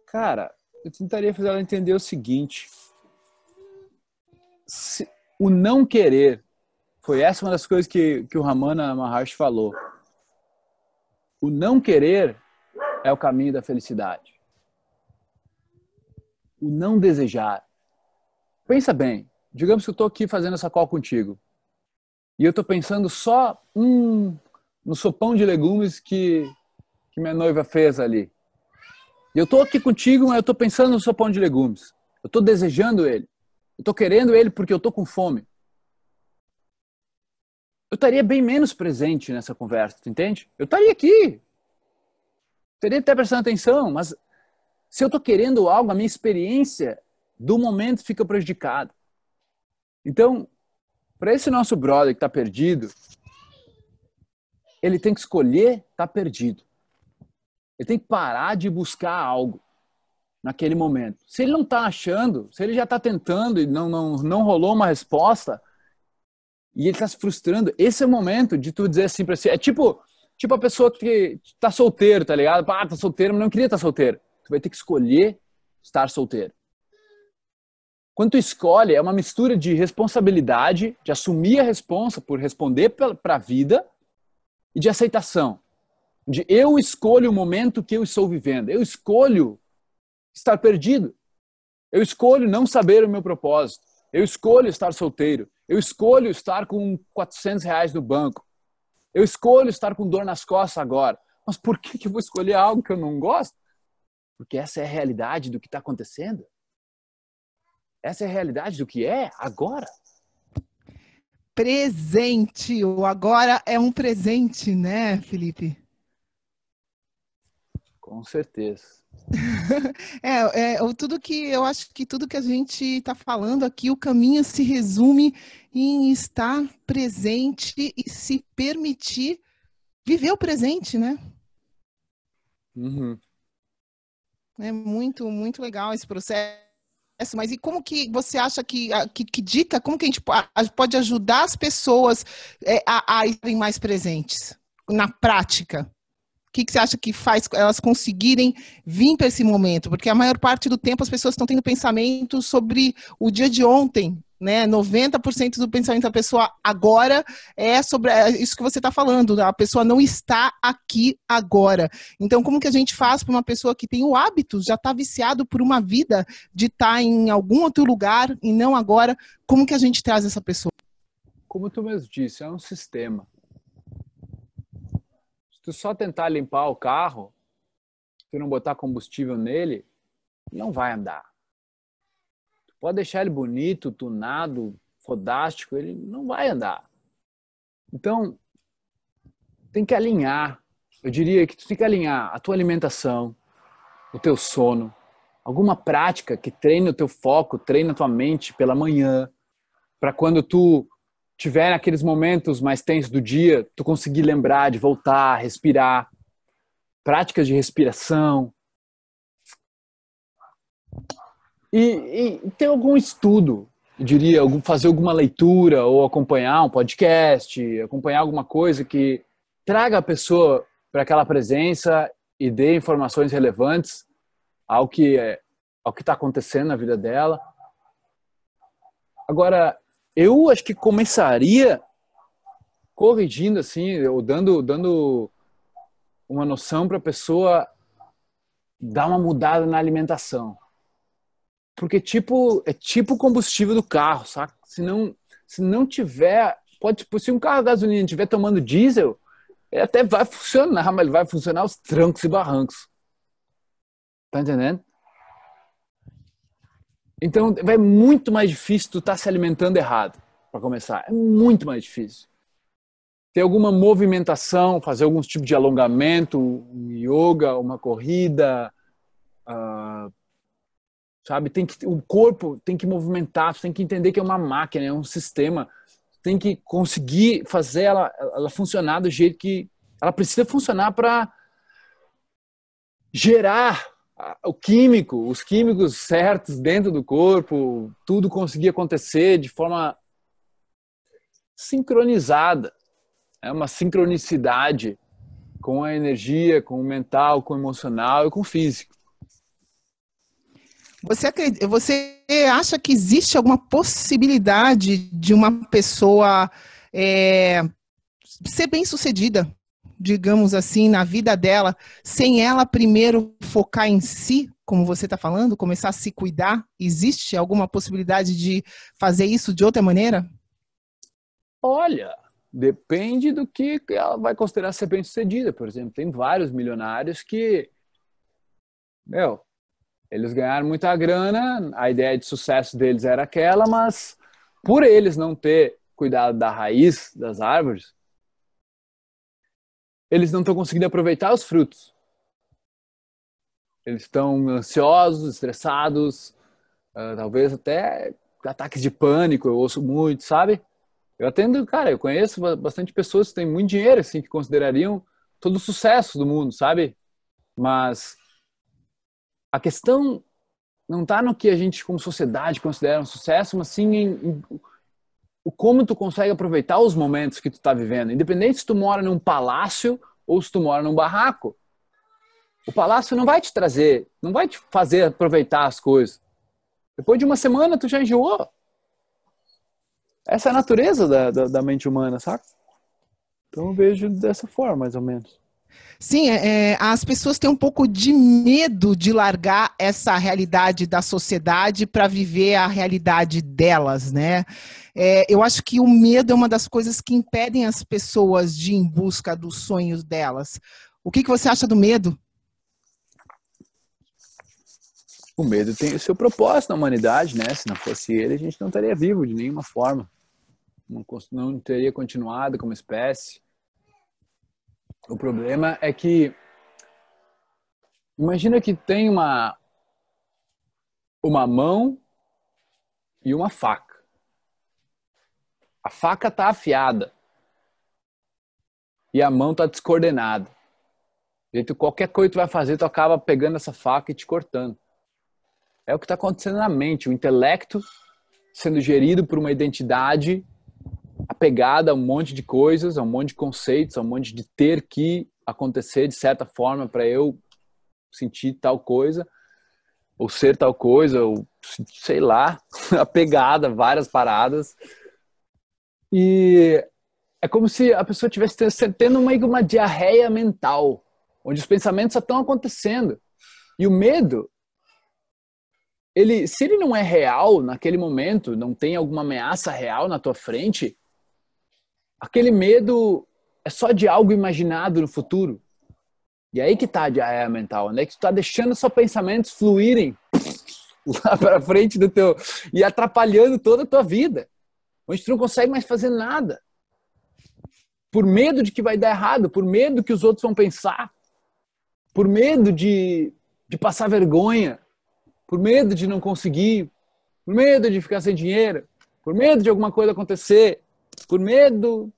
Cara, eu tentaria fazer ela entender o seguinte. Se, o não querer foi essa uma das coisas que, que o Ramana Maharshi falou. O não querer é o caminho da felicidade. O não desejar. Pensa bem. Digamos que eu estou aqui fazendo essa call contigo. E eu estou pensando só hum, no sopão de legumes que, que minha noiva fez ali. E eu estou aqui contigo, mas eu estou pensando no sopão de legumes. Eu estou desejando ele. Eu estou querendo ele porque eu estou com fome eu estaria bem menos presente nessa conversa, tu entende? Eu estaria aqui. Teria até prestando atenção, mas se eu estou querendo algo, a minha experiência do momento fica prejudicada. Então, para esse nosso brother que está perdido, ele tem que escolher estar tá perdido. Ele tem que parar de buscar algo naquele momento. Se ele não está achando, se ele já está tentando e não, não, não rolou uma resposta, e ele tá se frustrando. Esse é o momento de tu dizer assim pra si. É tipo, tipo a pessoa que tá solteiro, tá ligado? Ah, tá solteiro, mas não queria estar tá solteiro. Tu vai ter que escolher estar solteiro. Quando tu escolhe, é uma mistura de responsabilidade, de assumir a responsa por responder para a vida e de aceitação. De eu escolho o momento que eu estou vivendo. Eu escolho estar perdido. Eu escolho não saber o meu propósito. Eu escolho estar solteiro. Eu escolho estar com 400 reais no banco. Eu escolho estar com dor nas costas agora. Mas por que, que eu vou escolher algo que eu não gosto? Porque essa é a realidade do que está acontecendo. Essa é a realidade do que é agora. Presente. O agora é um presente, né, Felipe? Com certeza. é, é, tudo que eu acho que tudo que a gente está falando aqui, o caminho se resume em estar presente e se permitir viver o presente, né? Uhum. É muito, muito legal esse processo. Mas e como que você acha que, que, que dica, como que a gente pode ajudar as pessoas é, a, a estarem mais presentes na prática? Que, que você acha que faz elas conseguirem vir para esse momento? Porque a maior parte do tempo as pessoas estão tendo pensamento sobre o dia de ontem, né? 90% do pensamento da pessoa agora é sobre é isso que você está falando. A pessoa não está aqui agora. Então, como que a gente faz para uma pessoa que tem o hábito, já está viciado por uma vida de estar tá em algum outro lugar e não agora? Como que a gente traz essa pessoa? Como tu mesmo disse, é um sistema. Tu só tentar limpar o carro, se tu não botar combustível nele, não vai andar Pode deixar ele bonito, tunado, fodástico, ele não vai andar. Então, tem que alinhar. Eu diria que tu tem que alinhar a tua alimentação, o teu sono, alguma prática que treine o teu foco, treine a tua mente pela manhã, para quando tu tiver naqueles momentos mais tensos do dia, tu conseguir lembrar de voltar, respirar. Práticas de respiração, E, e tem algum estudo, diria, fazer alguma leitura ou acompanhar um podcast, acompanhar alguma coisa que traga a pessoa para aquela presença e dê informações relevantes ao que é, ao que está acontecendo na vida dela. Agora, eu acho que começaria corrigindo assim, ou dando dando uma noção para a pessoa dar uma mudada na alimentação. Porque tipo, é tipo o combustível do carro, saca? Se não, se não tiver, pode, tipo, se um carro a gasolina estiver tomando diesel, ele até vai funcionar, mas ele vai funcionar aos trancos e barrancos. Tá entendendo? Então, vai muito mais difícil tu estar tá se alimentando errado, para começar. É muito mais difícil. Ter alguma movimentação, fazer algum tipo de alongamento, um yoga, uma corrida, uh, sabe? Tem que o corpo tem que movimentar, tem que entender que é uma máquina, é um sistema, tem que conseguir fazer ela, ela funcionar do jeito que ela precisa funcionar para gerar o químico, os químicos certos dentro do corpo, tudo conseguir acontecer de forma sincronizada. É uma sincronicidade com a energia, com o mental, com o emocional e com o físico. Você, acredita, você acha que existe alguma possibilidade de uma pessoa é, ser bem sucedida, digamos assim, na vida dela, sem ela primeiro focar em si, como você está falando, começar a se cuidar? Existe alguma possibilidade de fazer isso de outra maneira? Olha, depende do que ela vai considerar ser bem sucedida. Por exemplo, tem vários milionários que, meu, eles ganharam muita grana, a ideia de sucesso deles era aquela, mas por eles não ter cuidado da raiz das árvores, eles não estão conseguindo aproveitar os frutos. Eles estão ansiosos, estressados, uh, talvez até ataques de pânico, eu ouço muito, sabe? Eu atendo, cara, eu conheço bastante pessoas que têm muito dinheiro, assim, que considerariam todo o sucesso do mundo, sabe? Mas a questão não está no que a gente, como sociedade, considera um sucesso, mas sim em, em como tu consegue aproveitar os momentos que tu está vivendo. Independente se tu mora num palácio ou se tu mora num barraco. O palácio não vai te trazer, não vai te fazer aproveitar as coisas. Depois de uma semana, tu já enjoou. Essa é a natureza da, da, da mente humana, saca? Então eu vejo dessa forma, mais ou menos. Sim, é, é, as pessoas têm um pouco de medo de largar essa realidade da sociedade para viver a realidade delas, né? É, eu acho que o medo é uma das coisas que impedem as pessoas de ir em busca dos sonhos delas. O que, que você acha do medo? O medo tem o seu propósito na humanidade, né? Se não fosse ele, a gente não estaria vivo de nenhuma forma. Não, não teria continuado como espécie. O problema é que imagina que tem uma uma mão e uma faca. A faca está afiada e a mão está descoordenada. Tu, qualquer coisa que tu vai fazer, tu acaba pegando essa faca e te cortando. É o que está acontecendo na mente, o intelecto sendo gerido por uma identidade apegada a um monte de coisas, a um monte de conceitos, a um monte de ter que acontecer de certa forma para eu sentir tal coisa, ou ser tal coisa, ou sei lá, apegada a várias paradas. E é como se a pessoa tivesse tendo uma, uma diarreia mental, onde os pensamentos só estão acontecendo. E o medo, ele, se ele não é real naquele momento, não tem alguma ameaça real na tua frente, aquele medo é só de algo imaginado no futuro. E aí que tá a diarreia mental, né? Que tu tá deixando só pensamentos fluírem lá para frente do teu e atrapalhando toda a tua vida. Onde tu não consegue mais fazer nada. Por medo de que vai dar errado, por medo que os outros vão pensar, por medo de, de passar vergonha, por medo de não conseguir, por medo de ficar sem dinheiro, por medo de alguma coisa acontecer, por medo.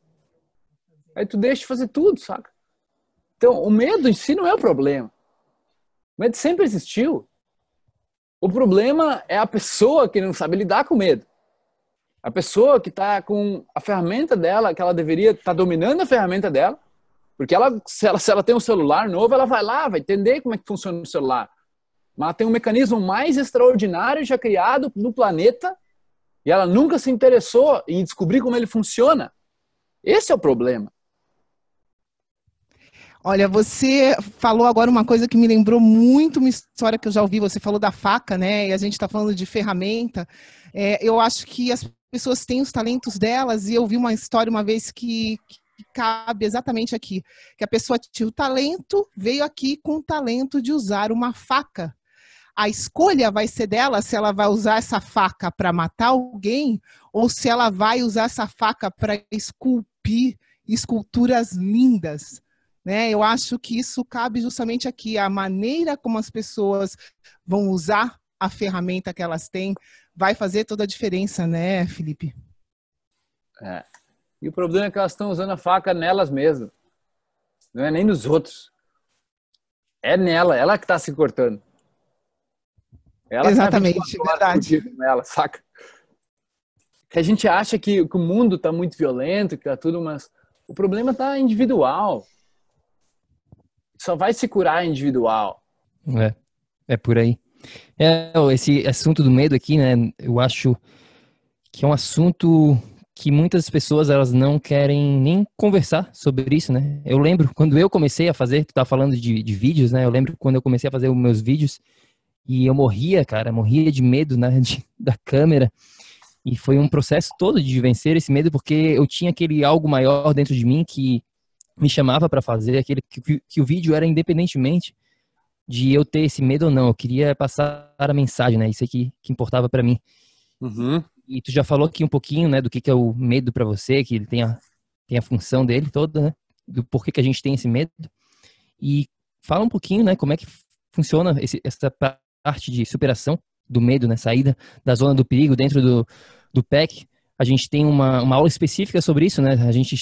Aí tu deixa de fazer tudo, saca? Então, o medo em si não é o problema. O medo sempre existiu. O problema é a pessoa que não sabe lidar com medo. A pessoa que está com a ferramenta dela, que ela deveria estar tá dominando a ferramenta dela, porque ela se, ela, se ela tem um celular novo, ela vai lá, vai entender como é que funciona o celular. Mas ela tem um mecanismo mais extraordinário já criado no planeta e ela nunca se interessou em descobrir como ele funciona. Esse é o problema. Olha, você falou agora uma coisa que me lembrou muito uma história que eu já ouvi. Você falou da faca, né? E a gente está falando de ferramenta. É, eu acho que as pessoas têm os talentos delas, e eu vi uma história uma vez que, que cabe exatamente aqui: que a pessoa tinha o talento, veio aqui com o talento de usar uma faca. A escolha vai ser dela se ela vai usar essa faca para matar alguém ou se ela vai usar essa faca para esculpir esculturas lindas. Né? Eu acho que isso cabe justamente aqui, a maneira como as pessoas vão usar a ferramenta que elas têm vai fazer toda a diferença, né, Felipe? É. E o problema é que elas estão usando a faca nelas mesmas. Não é nem nos outros. É nela, ela que está se cortando. Ela Exatamente, tá verdade. Com ela, saca? Que a gente acha que, que o mundo está muito violento, que tá tudo, mas o problema está individual só vai se curar individual. É, é por aí. É, esse assunto do medo aqui, né? Eu acho que é um assunto que muitas pessoas elas não querem nem conversar sobre isso, né? Eu lembro quando eu comecei a fazer, tu tá falando de, de vídeos, né? Eu lembro quando eu comecei a fazer os meus vídeos e eu morria, cara, morria de medo, né? De, da câmera. E foi um processo todo de vencer esse medo, porque eu tinha aquele algo maior dentro de mim que me chamava para fazer, aquele que, que, o vídeo era independentemente de eu ter esse medo ou não, eu queria passar a mensagem, né? Isso aí que, que importava para mim. Uhum. E tu já falou aqui um pouquinho, né, do que, que é o medo para você, que ele tem a, tem a função dele toda, né? Do porquê que a gente tem esse medo. E fala um pouquinho, né, como é que funciona esse, essa parte de superação do medo, né? Saída da zona do perigo dentro do, do PEC. A gente tem uma, uma aula específica sobre isso, né? A gente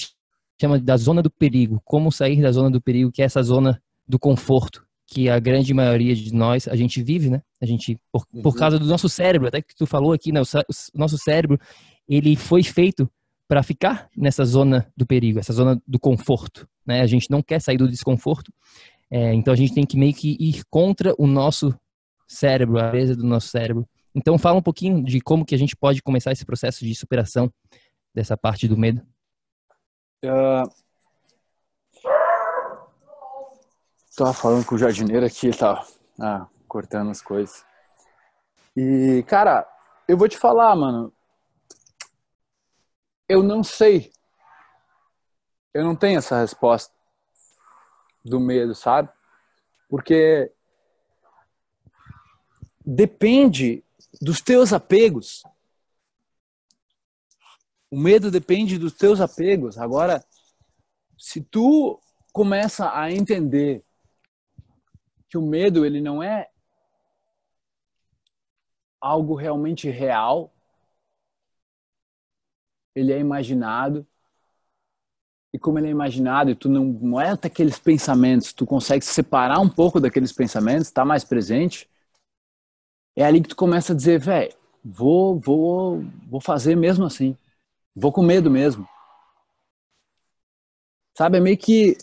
chama da zona do perigo, como sair da zona do perigo, que é essa zona do conforto que a grande maioria de nós a gente vive, né? A gente por, uhum. por causa do nosso cérebro, até que tu falou aqui, né? O, o nosso cérebro ele foi feito para ficar nessa zona do perigo, essa zona do conforto, né? A gente não quer sair do desconforto, é, então a gente tem que meio que ir contra o nosso cérebro, a beleza do nosso cérebro. Então fala um pouquinho de como que a gente pode começar esse processo de superação dessa parte do medo. Uh, tava falando com o jardineiro aqui, tá ah, cortando as coisas. E, cara, eu vou te falar, mano. Eu não sei. Eu não tenho essa resposta do medo, sabe? Porque depende dos teus apegos. O medo depende dos teus apegos. Agora, se tu começa a entender que o medo ele não é algo realmente real, ele é imaginado, e como ele é imaginado e tu não, não é aqueles pensamentos, tu consegue se separar um pouco daqueles pensamentos, estar tá mais presente, é ali que tu começa a dizer, velho, vou, vou, vou fazer mesmo assim, vou com medo mesmo. Sabe, é meio que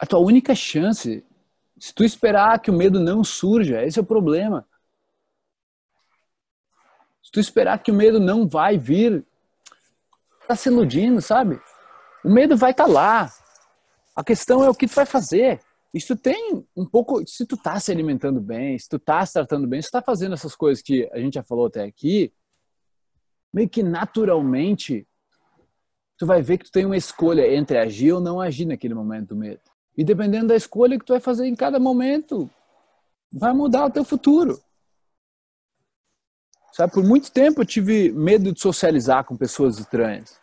a tua única chance, se tu esperar que o medo não surja, esse é o problema. Se tu esperar que o medo não vai vir, tá se iludindo, sabe? O medo vai estar tá lá. A questão é o que tu vai fazer. Tu tem um pouco, se tu tá se alimentando bem, se tu tá se tratando bem, se tu tá fazendo essas coisas que a gente já falou até aqui, meio que naturalmente tu vai ver que tu tem uma escolha entre agir ou não agir naquele momento do medo. E dependendo da escolha que tu vai fazer em cada momento, vai mudar o teu futuro. Sabe, por muito tempo eu tive medo de socializar com pessoas estranhas.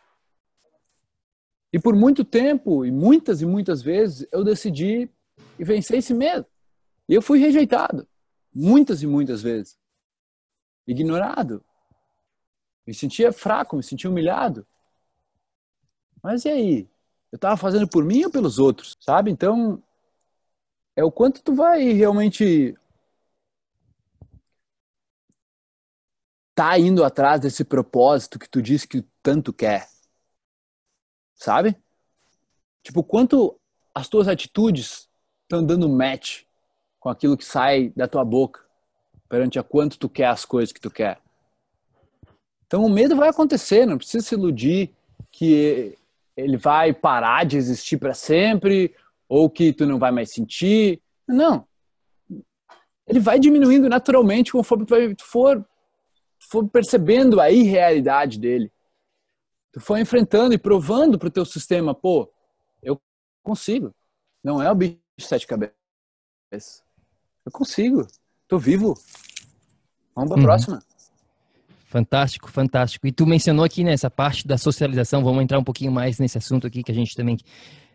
E por muito tempo, e muitas e muitas vezes, eu decidi e vencer esse medo. E eu fui rejeitado. Muitas e muitas vezes. Ignorado. Me sentia fraco, me sentia humilhado. Mas e aí? Eu estava fazendo por mim ou pelos outros, sabe? Então, é o quanto tu vai realmente tá indo atrás desse propósito que tu disse que tanto quer. Sabe? Tipo, quanto as tuas atitudes estão dando match com aquilo que sai da tua boca perante a quanto tu quer as coisas que tu quer. Então o medo vai acontecer, não precisa se iludir que ele vai parar de existir para sempre ou que tu não vai mais sentir. Não. Ele vai diminuindo naturalmente conforme tu for for percebendo a irrealidade dele, tu for enfrentando e provando para o teu sistema, pô, eu consigo. Não é o bicho de sete cabeças. Eu consigo. Tô vivo. Vamos para a uhum. próxima. Fantástico, fantástico. E tu mencionou aqui nessa parte da socialização, vamos entrar um pouquinho mais nesse assunto aqui que a gente também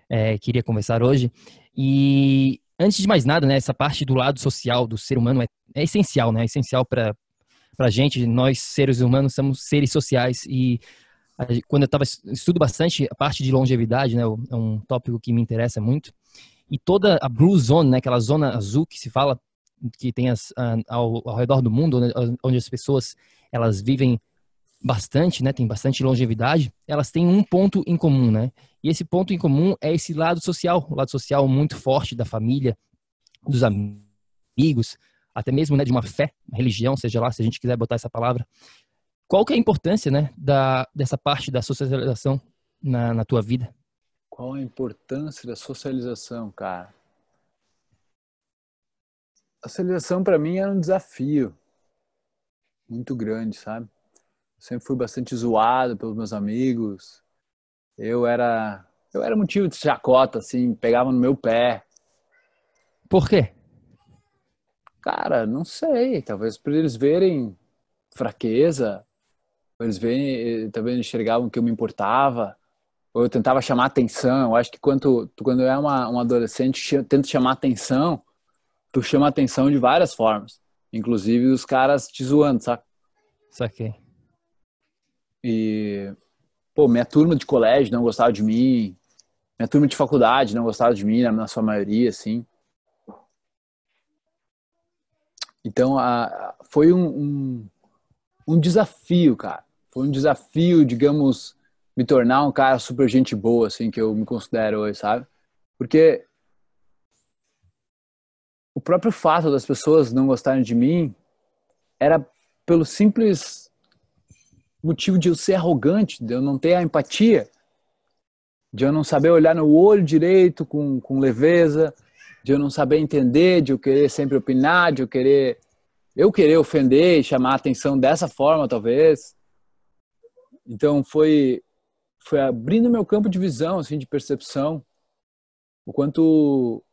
é, queria conversar hoje. E antes de mais nada, né, essa parte do lado social do ser humano é, é essencial, né? É essencial para para a gente, nós seres humanos somos seres sociais e quando eu tava estudo bastante a parte de longevidade, né, é um tópico que me interessa muito. E toda a blue zone, né, aquela zona azul que se fala que tem as, ao, ao redor do mundo, onde as pessoas elas vivem bastante, né, tem bastante longevidade, elas têm um ponto em comum, né? E esse ponto em comum é esse lado social, o lado social muito forte da família, dos amigos, até mesmo né, de uma fé, uma religião, seja lá, se a gente quiser botar essa palavra. Qual que é a importância né, da, dessa parte da socialização na, na tua vida? Qual a importância da socialização, cara? A socialização para mim era um desafio muito grande, sabe? Eu sempre fui bastante zoado pelos meus amigos. Eu era eu era motivo de chacota, assim, pegava no meu pé. Por quê? Cara, não sei. Talvez para eles verem fraqueza, eles verem, talvez enxergavam que eu me importava, ou eu tentava chamar atenção. Eu acho que quando, quando é uma, um adolescente, tenta chamar atenção, tu chama atenção de várias formas. Inclusive os caras te zoando, saca? Saquei. E, pô, minha turma de colégio não gostava de mim, minha turma de faculdade não gostava de mim, na sua maioria, assim. Então, a, foi um, um, um, desafio, cara. Foi um desafio, digamos, me tornar um cara super gente boa, assim, que eu me considero hoje, sabe? Porque o próprio fato das pessoas não gostarem de mim era pelo simples motivo de eu ser arrogante, de eu não ter a empatia, de eu não saber olhar no olho direito com, com leveza, de eu não saber entender, de eu querer sempre opinar, de eu querer eu querer ofender e chamar a atenção dessa forma, talvez. Então foi foi abrindo meu campo de visão, assim, de percepção, o quanto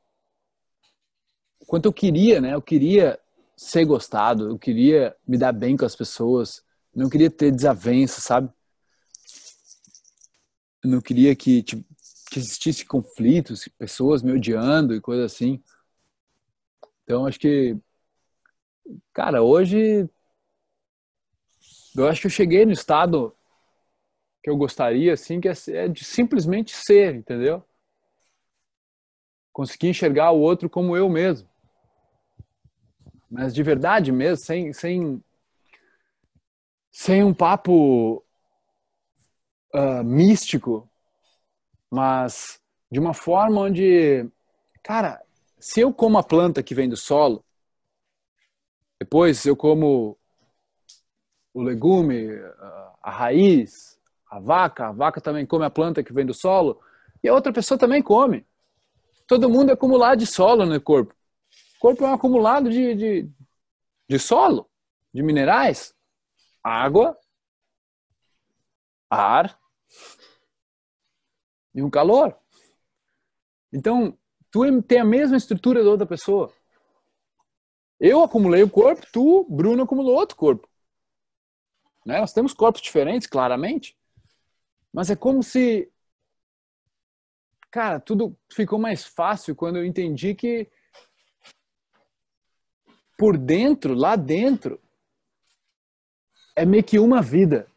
o quanto eu queria, né? Eu queria ser gostado, eu queria me dar bem com as pessoas, não queria ter desavença, sabe? Eu não queria que, que existisse conflitos, pessoas me odiando e coisa assim. Então, acho que, cara, hoje eu acho que eu cheguei no estado que eu gostaria, assim, que é, é de simplesmente ser, entendeu? Conseguir enxergar o outro como eu mesmo. Mas de verdade mesmo, sem, sem, sem um papo uh, místico, mas de uma forma onde, cara, se eu como a planta que vem do solo, depois eu como o legume, a raiz, a vaca, a vaca também come a planta que vem do solo, e a outra pessoa também come. Todo mundo é acumulado de solo no corpo. O corpo é um acumulado de, de, de solo, de minerais, água, ar e um calor. Então, tu tem a mesma estrutura da outra pessoa. Eu acumulei o corpo, tu, Bruno, acumulou outro corpo. Né? Nós temos corpos diferentes, claramente, mas é como se, cara, tudo ficou mais fácil quando eu entendi que por dentro, lá dentro, é meio que uma vida.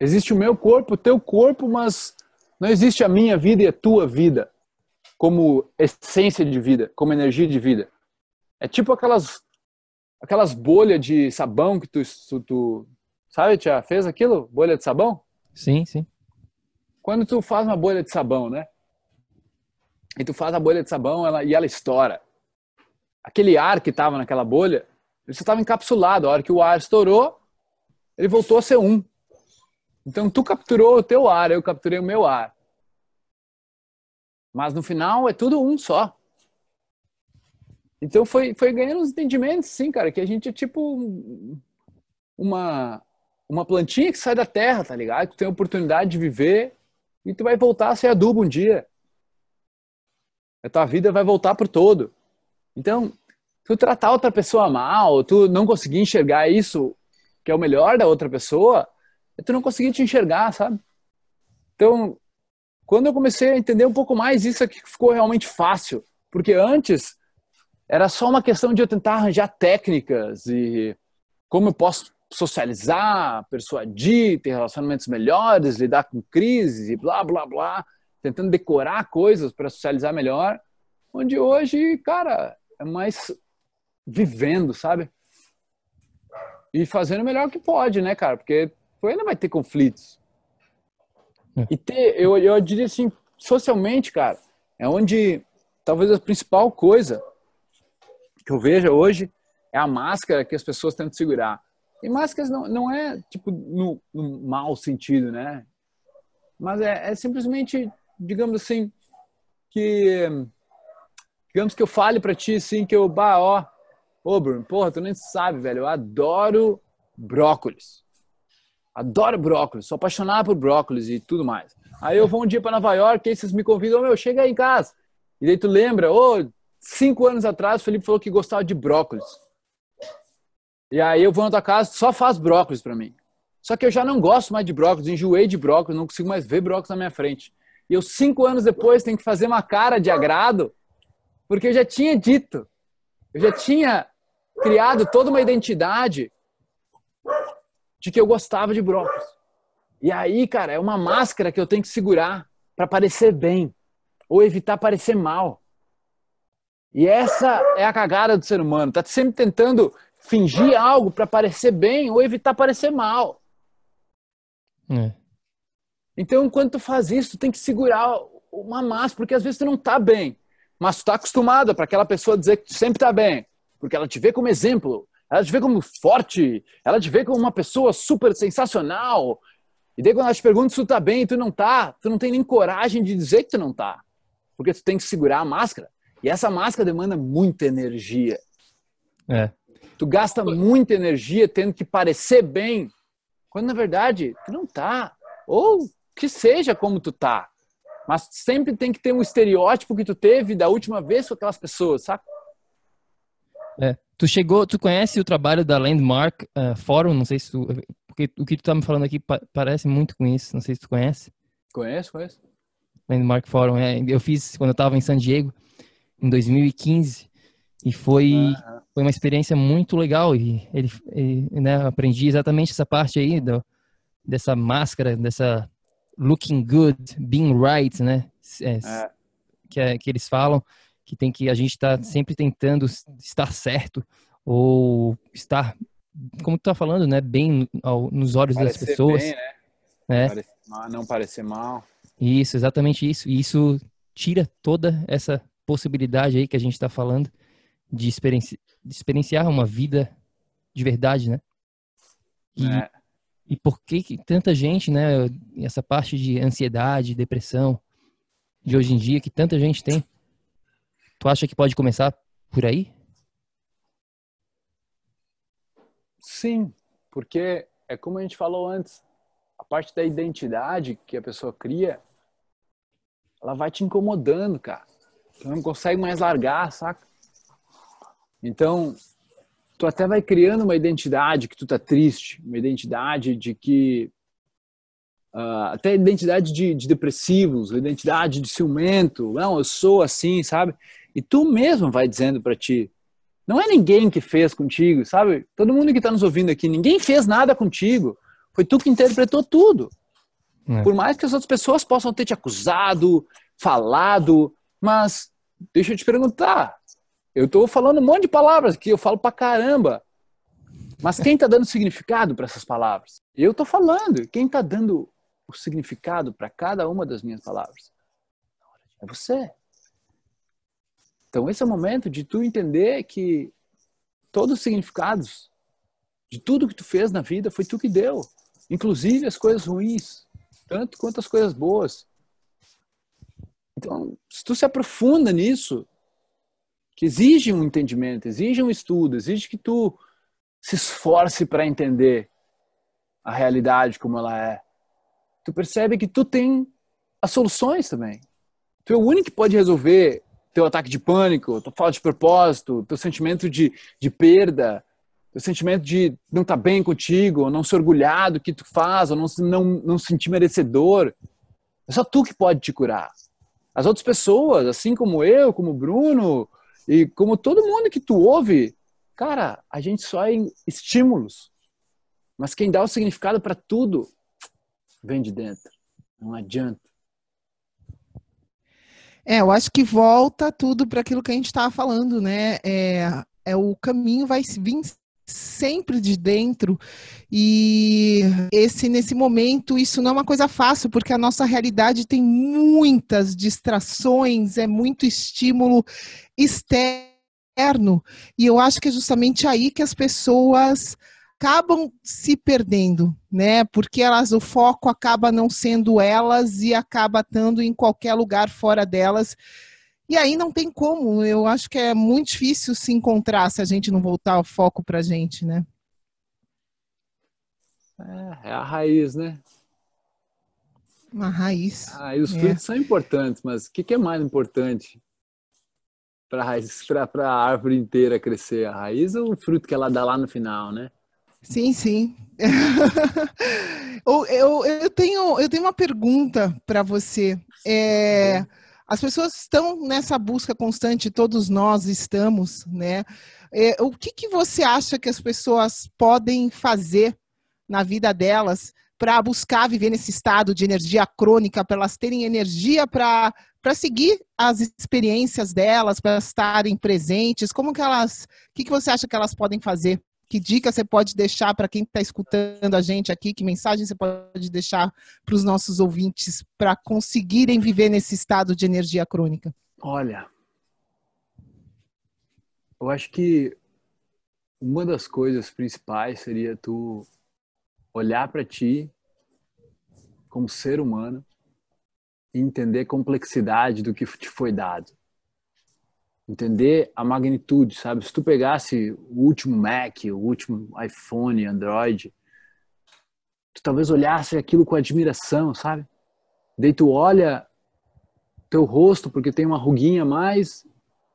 Existe o meu corpo, o teu corpo, mas não existe a minha vida e a tua vida como essência de vida, como energia de vida. É tipo aquelas aquelas bolhas de sabão que tu, tu sabe, já fez aquilo? Bolha de sabão? Sim, sim. Quando tu faz uma bolha de sabão, né? E tu faz a bolha de sabão ela, e ela estoura. Aquele ar que estava naquela bolha, ele estava encapsulado. A hora que o ar estourou, ele voltou a ser um. Então tu capturou o teu ar, eu capturei o meu ar. Mas no final é tudo um só. Então foi, foi ganhando uns entendimentos, sim, cara, que a gente é tipo uma, uma plantinha que sai da terra, tá ligado? Tu tem a oportunidade de viver e tu vai voltar a ser adubo um dia. A tua vida vai voltar pro todo. Então, tu tratar outra pessoa mal, tu não conseguir enxergar isso que é o melhor da outra pessoa, é tu não conseguir te enxergar, sabe? Então, quando eu comecei a entender um pouco mais, isso aqui ficou realmente fácil. Porque antes era só uma questão de eu tentar arranjar técnicas e como eu posso socializar, persuadir, ter relacionamentos melhores, lidar com crises e blá, blá, blá, tentando decorar coisas para socializar melhor. Onde hoje, cara, é mais vivendo, sabe? E fazendo o melhor que pode, né, cara? Porque ainda vai ter conflitos. É. E ter, eu, eu diria assim, socialmente, cara, é onde talvez a principal coisa que eu vejo hoje é a máscara que as pessoas tentam segurar. E máscaras não, não é, tipo, no, no mau sentido, né? Mas é, é simplesmente, digamos assim, que digamos que eu fale para ti assim que eu, bah, ó, ô Bruno, porra, tu nem sabe, velho, eu adoro brócolis. Adoro brócolis, sou apaixonado por brócolis e tudo mais. Aí eu vou um dia para Nova York, aí vocês me convidam, oh, meu, chega aí em casa. E daí tu lembra, ô, oh, cinco anos atrás o Felipe falou que gostava de brócolis. E aí eu vou na tua casa, só faz brócolis para mim. Só que eu já não gosto mais de brócolis, enjoei de brócolis, não consigo mais ver brócolis na minha frente. E eu, cinco anos depois, tenho que fazer uma cara de agrado, porque eu já tinha dito, eu já tinha criado toda uma identidade de que eu gostava de brócolis. E aí, cara, é uma máscara que eu tenho que segurar para parecer bem ou evitar parecer mal. E essa é a cagada do ser humano. Tá sempre tentando fingir algo para parecer bem ou evitar parecer mal. É. Então, quando tu faz isso, tu tem que segurar uma máscara, porque às vezes tu não tá bem, mas tu tá acostumado para aquela pessoa dizer que tu sempre tá bem, porque ela te vê como exemplo, ela te vê como forte, ela te vê como uma pessoa super sensacional. E daí quando ela te pergunta se tu tá bem e tu não tá, tu não tem nem coragem de dizer que tu não tá. Porque tu tem que segurar a máscara. E essa máscara demanda muita energia. É. Tu gasta muita energia tendo que parecer bem, quando na verdade tu não tá. Ou que seja como tu tá. Mas sempre tem que ter um estereótipo que tu teve da última vez com aquelas pessoas, sabe? É. Tu chegou, tu conhece o trabalho da Landmark uh, Forum? Não sei se tu, porque o que tu tá me falando aqui pa parece muito com isso. Não sei se tu conhece. Conheço, conheço. Landmark Forum, é. Eu fiz quando eu estava em San Diego em 2015 e foi uhum. foi uma experiência muito legal e ele, ele né, aprendi exatamente essa parte aí do, dessa máscara, dessa looking good, being right, né? É, é. Que, é, que eles falam que tem que a gente está sempre tentando estar certo ou estar, como tu tá falando, né, bem ao, nos olhos parecer das pessoas, bem, né? né? Mal, não parecer mal. Isso, exatamente isso. E isso tira toda essa possibilidade aí que a gente está falando de, experienci de experienciar uma vida de verdade, né? E, é. e por que, que tanta gente, né, essa parte de ansiedade, depressão de hoje em dia que tanta gente tem, tu acha que pode começar por aí? Sim, porque é como a gente falou antes, a parte da identidade que a pessoa cria, ela vai te incomodando, cara. Tu não consegue mais largar, saca? Então, tu até vai criando uma identidade que tu tá triste, uma identidade de que uh, até identidade de, de depressivos, identidade de ciumento, não, eu sou assim, sabe? E tu mesmo vai dizendo para ti, não é ninguém que fez contigo, sabe? Todo mundo que está nos ouvindo aqui, ninguém fez nada contigo. Foi tu que interpretou tudo. É. Por mais que as outras pessoas possam ter te acusado, falado, mas deixa eu te perguntar, eu estou falando um monte de palavras que eu falo pra caramba. Mas quem está dando significado para essas palavras? Eu estou falando. Quem está dando o significado para cada uma das minhas palavras? É você. Então esse é o momento de tu entender que todos os significados de tudo que tu fez na vida foi tu que deu, inclusive as coisas ruins, tanto quanto as coisas boas. Então, se tu se aprofunda nisso, exige um entendimento, exige um estudo, exige que tu se esforce para entender a realidade como ela é. Tu percebe que tu tem as soluções também. Tu é o único que pode resolver teu ataque de pânico, tua falta de propósito, teu sentimento de, de perda, teu sentimento de não estar tá bem contigo, ou não se orgulhar do que tu faz, ou não, não, não se sentir merecedor. É só tu que pode te curar. As outras pessoas, assim como eu, como o Bruno, e como todo mundo que tu ouve, cara, a gente só é estímulos. Mas quem dá o significado para tudo vem de dentro. Não adianta. É, eu acho que volta tudo para aquilo que a gente estava falando, né? É, é o caminho vai vir sempre de dentro e esse nesse momento isso não é uma coisa fácil porque a nossa realidade tem muitas distrações, é muito estímulo externo e eu acho que é justamente aí que as pessoas acabam se perdendo, né? Porque elas, o foco acaba não sendo elas e acaba estando em qualquer lugar fora delas. E aí não tem como. Eu acho que é muito difícil se encontrar se a gente não voltar o foco para a gente, né? É, é, a raiz, né? Uma raiz. Ah, e os é. frutos são importantes, mas o que, que é mais importante para a árvore inteira crescer? A raiz ou o fruto que ela dá lá no final, né? Sim, sim. eu, eu, eu, tenho, eu tenho uma pergunta para você. É, as pessoas estão nessa busca constante, todos nós estamos, né? É, o que, que você acha que as pessoas podem fazer na vida delas para buscar viver nesse estado de energia crônica, para elas terem energia para para seguir as experiências delas, para estarem presentes? Como que elas, o que, que você acha que elas podem fazer? Que dica você pode deixar para quem está escutando a gente aqui? Que mensagem você pode deixar para os nossos ouvintes para conseguirem viver nesse estado de energia crônica? Olha, eu acho que uma das coisas principais seria tu olhar para ti como ser humano e entender a complexidade do que te foi dado entender a magnitude, sabe? Se tu pegasse o último Mac, o último iPhone, Android, tu talvez olhasse aquilo com admiração, sabe? Daí tu olha teu rosto porque tem uma ruguinha a mais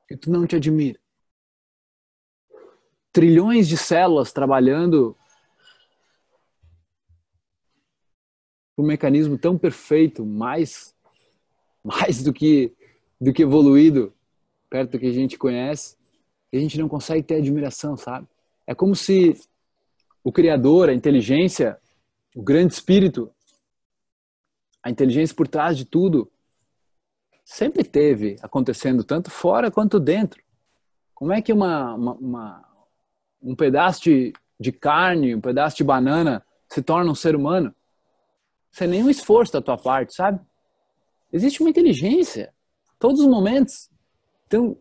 e tu não te admira. Trilhões de células trabalhando um mecanismo tão perfeito, mais mais do que do que evoluído perto que a gente conhece, a gente não consegue ter admiração, sabe? É como se o criador, a inteligência, o grande espírito, a inteligência por trás de tudo, sempre teve acontecendo, tanto fora quanto dentro. Como é que uma, uma, uma um pedaço de, de carne, um pedaço de banana se torna um ser humano? Sem nenhum esforço da tua parte, sabe? Existe uma inteligência, todos os momentos. Então,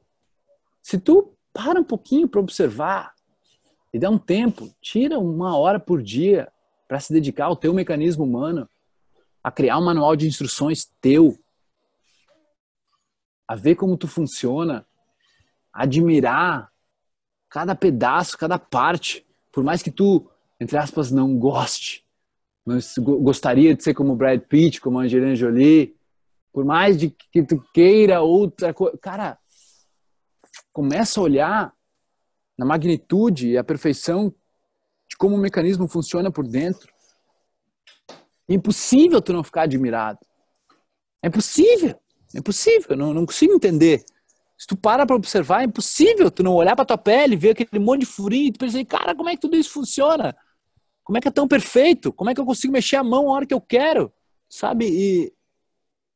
se tu para um pouquinho para observar e dá um tempo, tira uma hora por dia para se dedicar ao teu mecanismo humano, a criar um manual de instruções teu, a ver como tu funciona, admirar cada pedaço, cada parte, por mais que tu, entre aspas, não goste, não gostaria de ser como Brad Pitt, como Angelina Jolie, por mais de que tu queira outra coisa, cara, começa a olhar na magnitude e a perfeição de como o mecanismo funciona por dentro. É impossível tu não ficar admirado. É impossível. É impossível. Eu não, não consigo entender. Se tu para para observar, é impossível tu não olhar para tua pele, ver aquele monte de furinho tu pensar, cara, como é que tudo isso funciona? Como é que é tão perfeito? Como é que eu consigo mexer a mão a hora que eu quero? Sabe? E,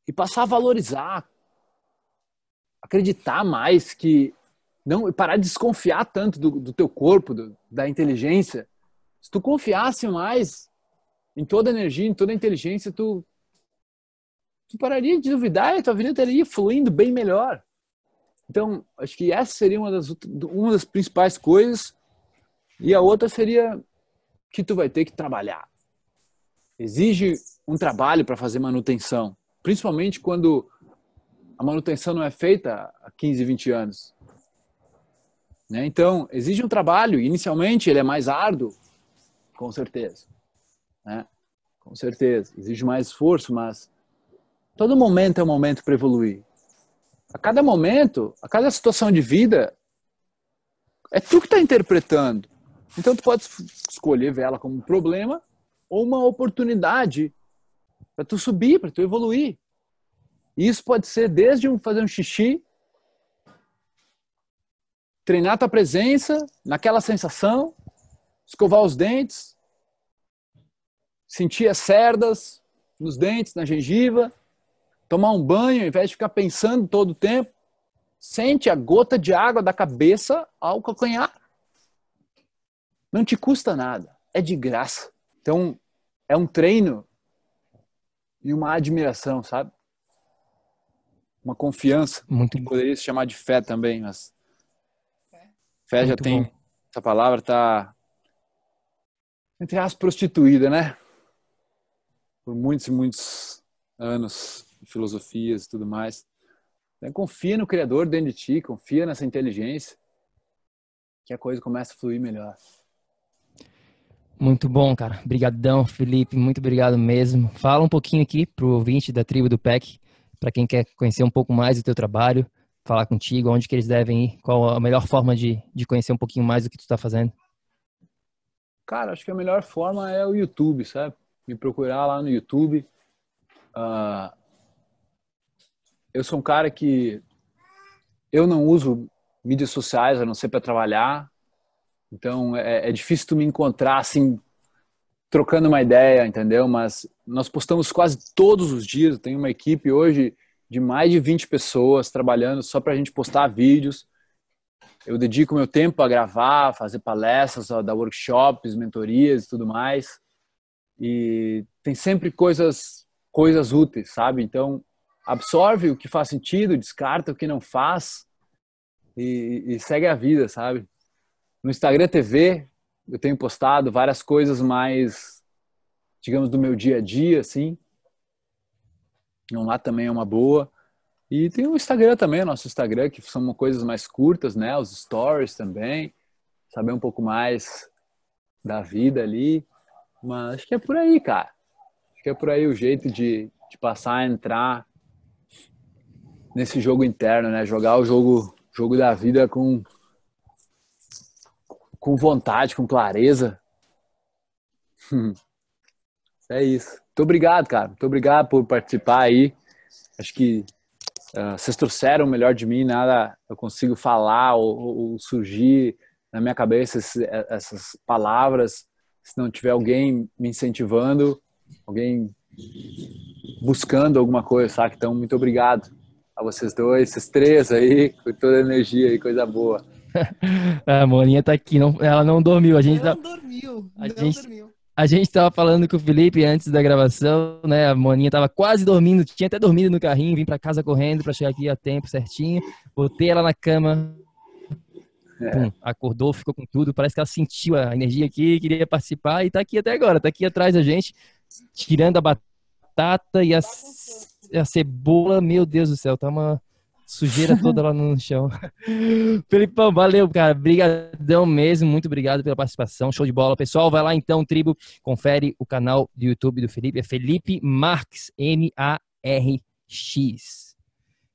e passar a valorizar. Acreditar mais que não parar de desconfiar tanto do, do teu corpo, do, da inteligência. Se tu confiasse mais em toda a energia, em toda a inteligência, tu, tu pararia de duvidar e a tua vida estaria fluindo bem melhor. Então, acho que essa seria uma das, uma das principais coisas. E a outra seria que tu vai ter que trabalhar. Exige um trabalho para fazer manutenção, principalmente quando a manutenção não é feita há 15, 20 anos. Né? Então, exige um trabalho, inicialmente ele é mais árduo, com certeza. Né? Com certeza, exige mais esforço, mas todo momento é um momento para evoluir. A cada momento, a cada situação de vida, é tu que está interpretando. Então, tu pode escolher ver ela como um problema ou uma oportunidade para tu subir, para tu evoluir. E isso pode ser desde um, fazer um xixi treinar tua presença naquela sensação, escovar os dentes, sentir as cerdas nos dentes, na gengiva, tomar um banho, ao invés de ficar pensando todo o tempo, sente a gota de água da cabeça ao calcanhar. Não te custa nada, é de graça. Então, é um treino e uma admiração, sabe? Uma confiança. Muito Poderia se chamar de fé também, mas Fé já tem. Bom. Essa palavra está, entre as prostituída, né? Por muitos e muitos anos, filosofias e tudo mais. Então, confia no Criador dentro de ti, confia nessa inteligência, que a coisa começa a fluir melhor. Muito bom, cara. Obrigadão, Felipe. Muito obrigado mesmo. Fala um pouquinho aqui pro ouvinte da tribo do PEC, para quem quer conhecer um pouco mais do teu trabalho, falar contigo, onde que eles devem ir, qual a melhor forma de, de conhecer um pouquinho mais do que tu está fazendo? Cara, acho que a melhor forma é o YouTube, sabe? Me procurar lá no YouTube. Uh, eu sou um cara que eu não uso mídias sociais a não ser para trabalhar. Então é, é, difícil tu me encontrar assim trocando uma ideia, entendeu? Mas nós postamos quase todos os dias. Tenho uma equipe hoje de mais de 20 pessoas trabalhando só para a gente postar vídeos. Eu dedico meu tempo a gravar, fazer palestras, dar workshops, mentorias e tudo mais. E tem sempre coisas coisas úteis, sabe? Então, absorve o que faz sentido, descarta o que não faz e, e segue a vida, sabe? No Instagram TV, eu tenho postado várias coisas mais, digamos, do meu dia a dia, assim. Então lá também é uma boa. E tem o Instagram também, nosso Instagram, que são coisas mais curtas, né? Os stories também. Saber um pouco mais da vida ali. Mas acho que é por aí, cara. Acho que é por aí o jeito de, de passar a entrar nesse jogo interno, né? Jogar o jogo, jogo da vida com, com vontade, com clareza. é isso. Muito obrigado, cara. Muito obrigado por participar aí. Acho que uh, vocês trouxeram o melhor de mim. Nada eu consigo falar ou, ou surgir na minha cabeça esse, essas palavras se não tiver alguém me incentivando, alguém buscando alguma coisa, sabe? Então, muito obrigado a vocês dois, esses três aí, com toda a energia e coisa boa. a Moninha tá aqui, não, ela não dormiu. A gente não tá, dormiu, a não gente, dormiu. A gente tava falando com o Felipe antes da gravação, né? A Moninha tava quase dormindo, tinha até dormido no carrinho, vim para casa correndo para chegar aqui a tempo certinho. Botei ela na cama, é. Pum, acordou, ficou com tudo. Parece que ela sentiu a energia aqui, queria participar e tá aqui até agora, tá aqui atrás da gente, tirando a batata e a, a cebola. Meu Deus do céu, tá uma sujeira toda lá no chão. Felipão, valeu, cara. Obrigadão mesmo. Muito obrigado pela participação. Show de bola. Pessoal, vai lá então, tribo. Confere o canal do YouTube do Felipe. É Felipe Marques, M-A-R-X.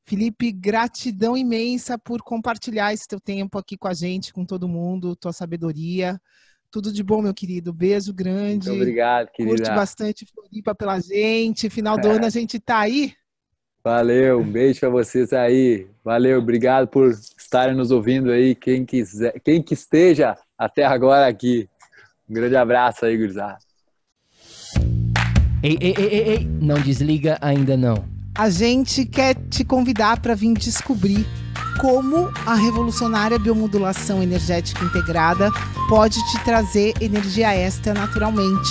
Felipe, gratidão imensa por compartilhar esse teu tempo aqui com a gente, com todo mundo, tua sabedoria. Tudo de bom, meu querido. Beijo grande. Muito obrigado, querida. Curte bastante Floripa pela gente. Final do ano a gente tá aí. Valeu, um beijo para vocês aí. Valeu, obrigado por estarem nos ouvindo aí. Quem quiser, quem que esteja até agora aqui. Um grande abraço aí, gurizada. Ei, ei, ei, ei, ei, não desliga ainda não a gente quer te convidar para vir descobrir como a revolucionária biomodulação energética integrada pode te trazer energia extra naturalmente,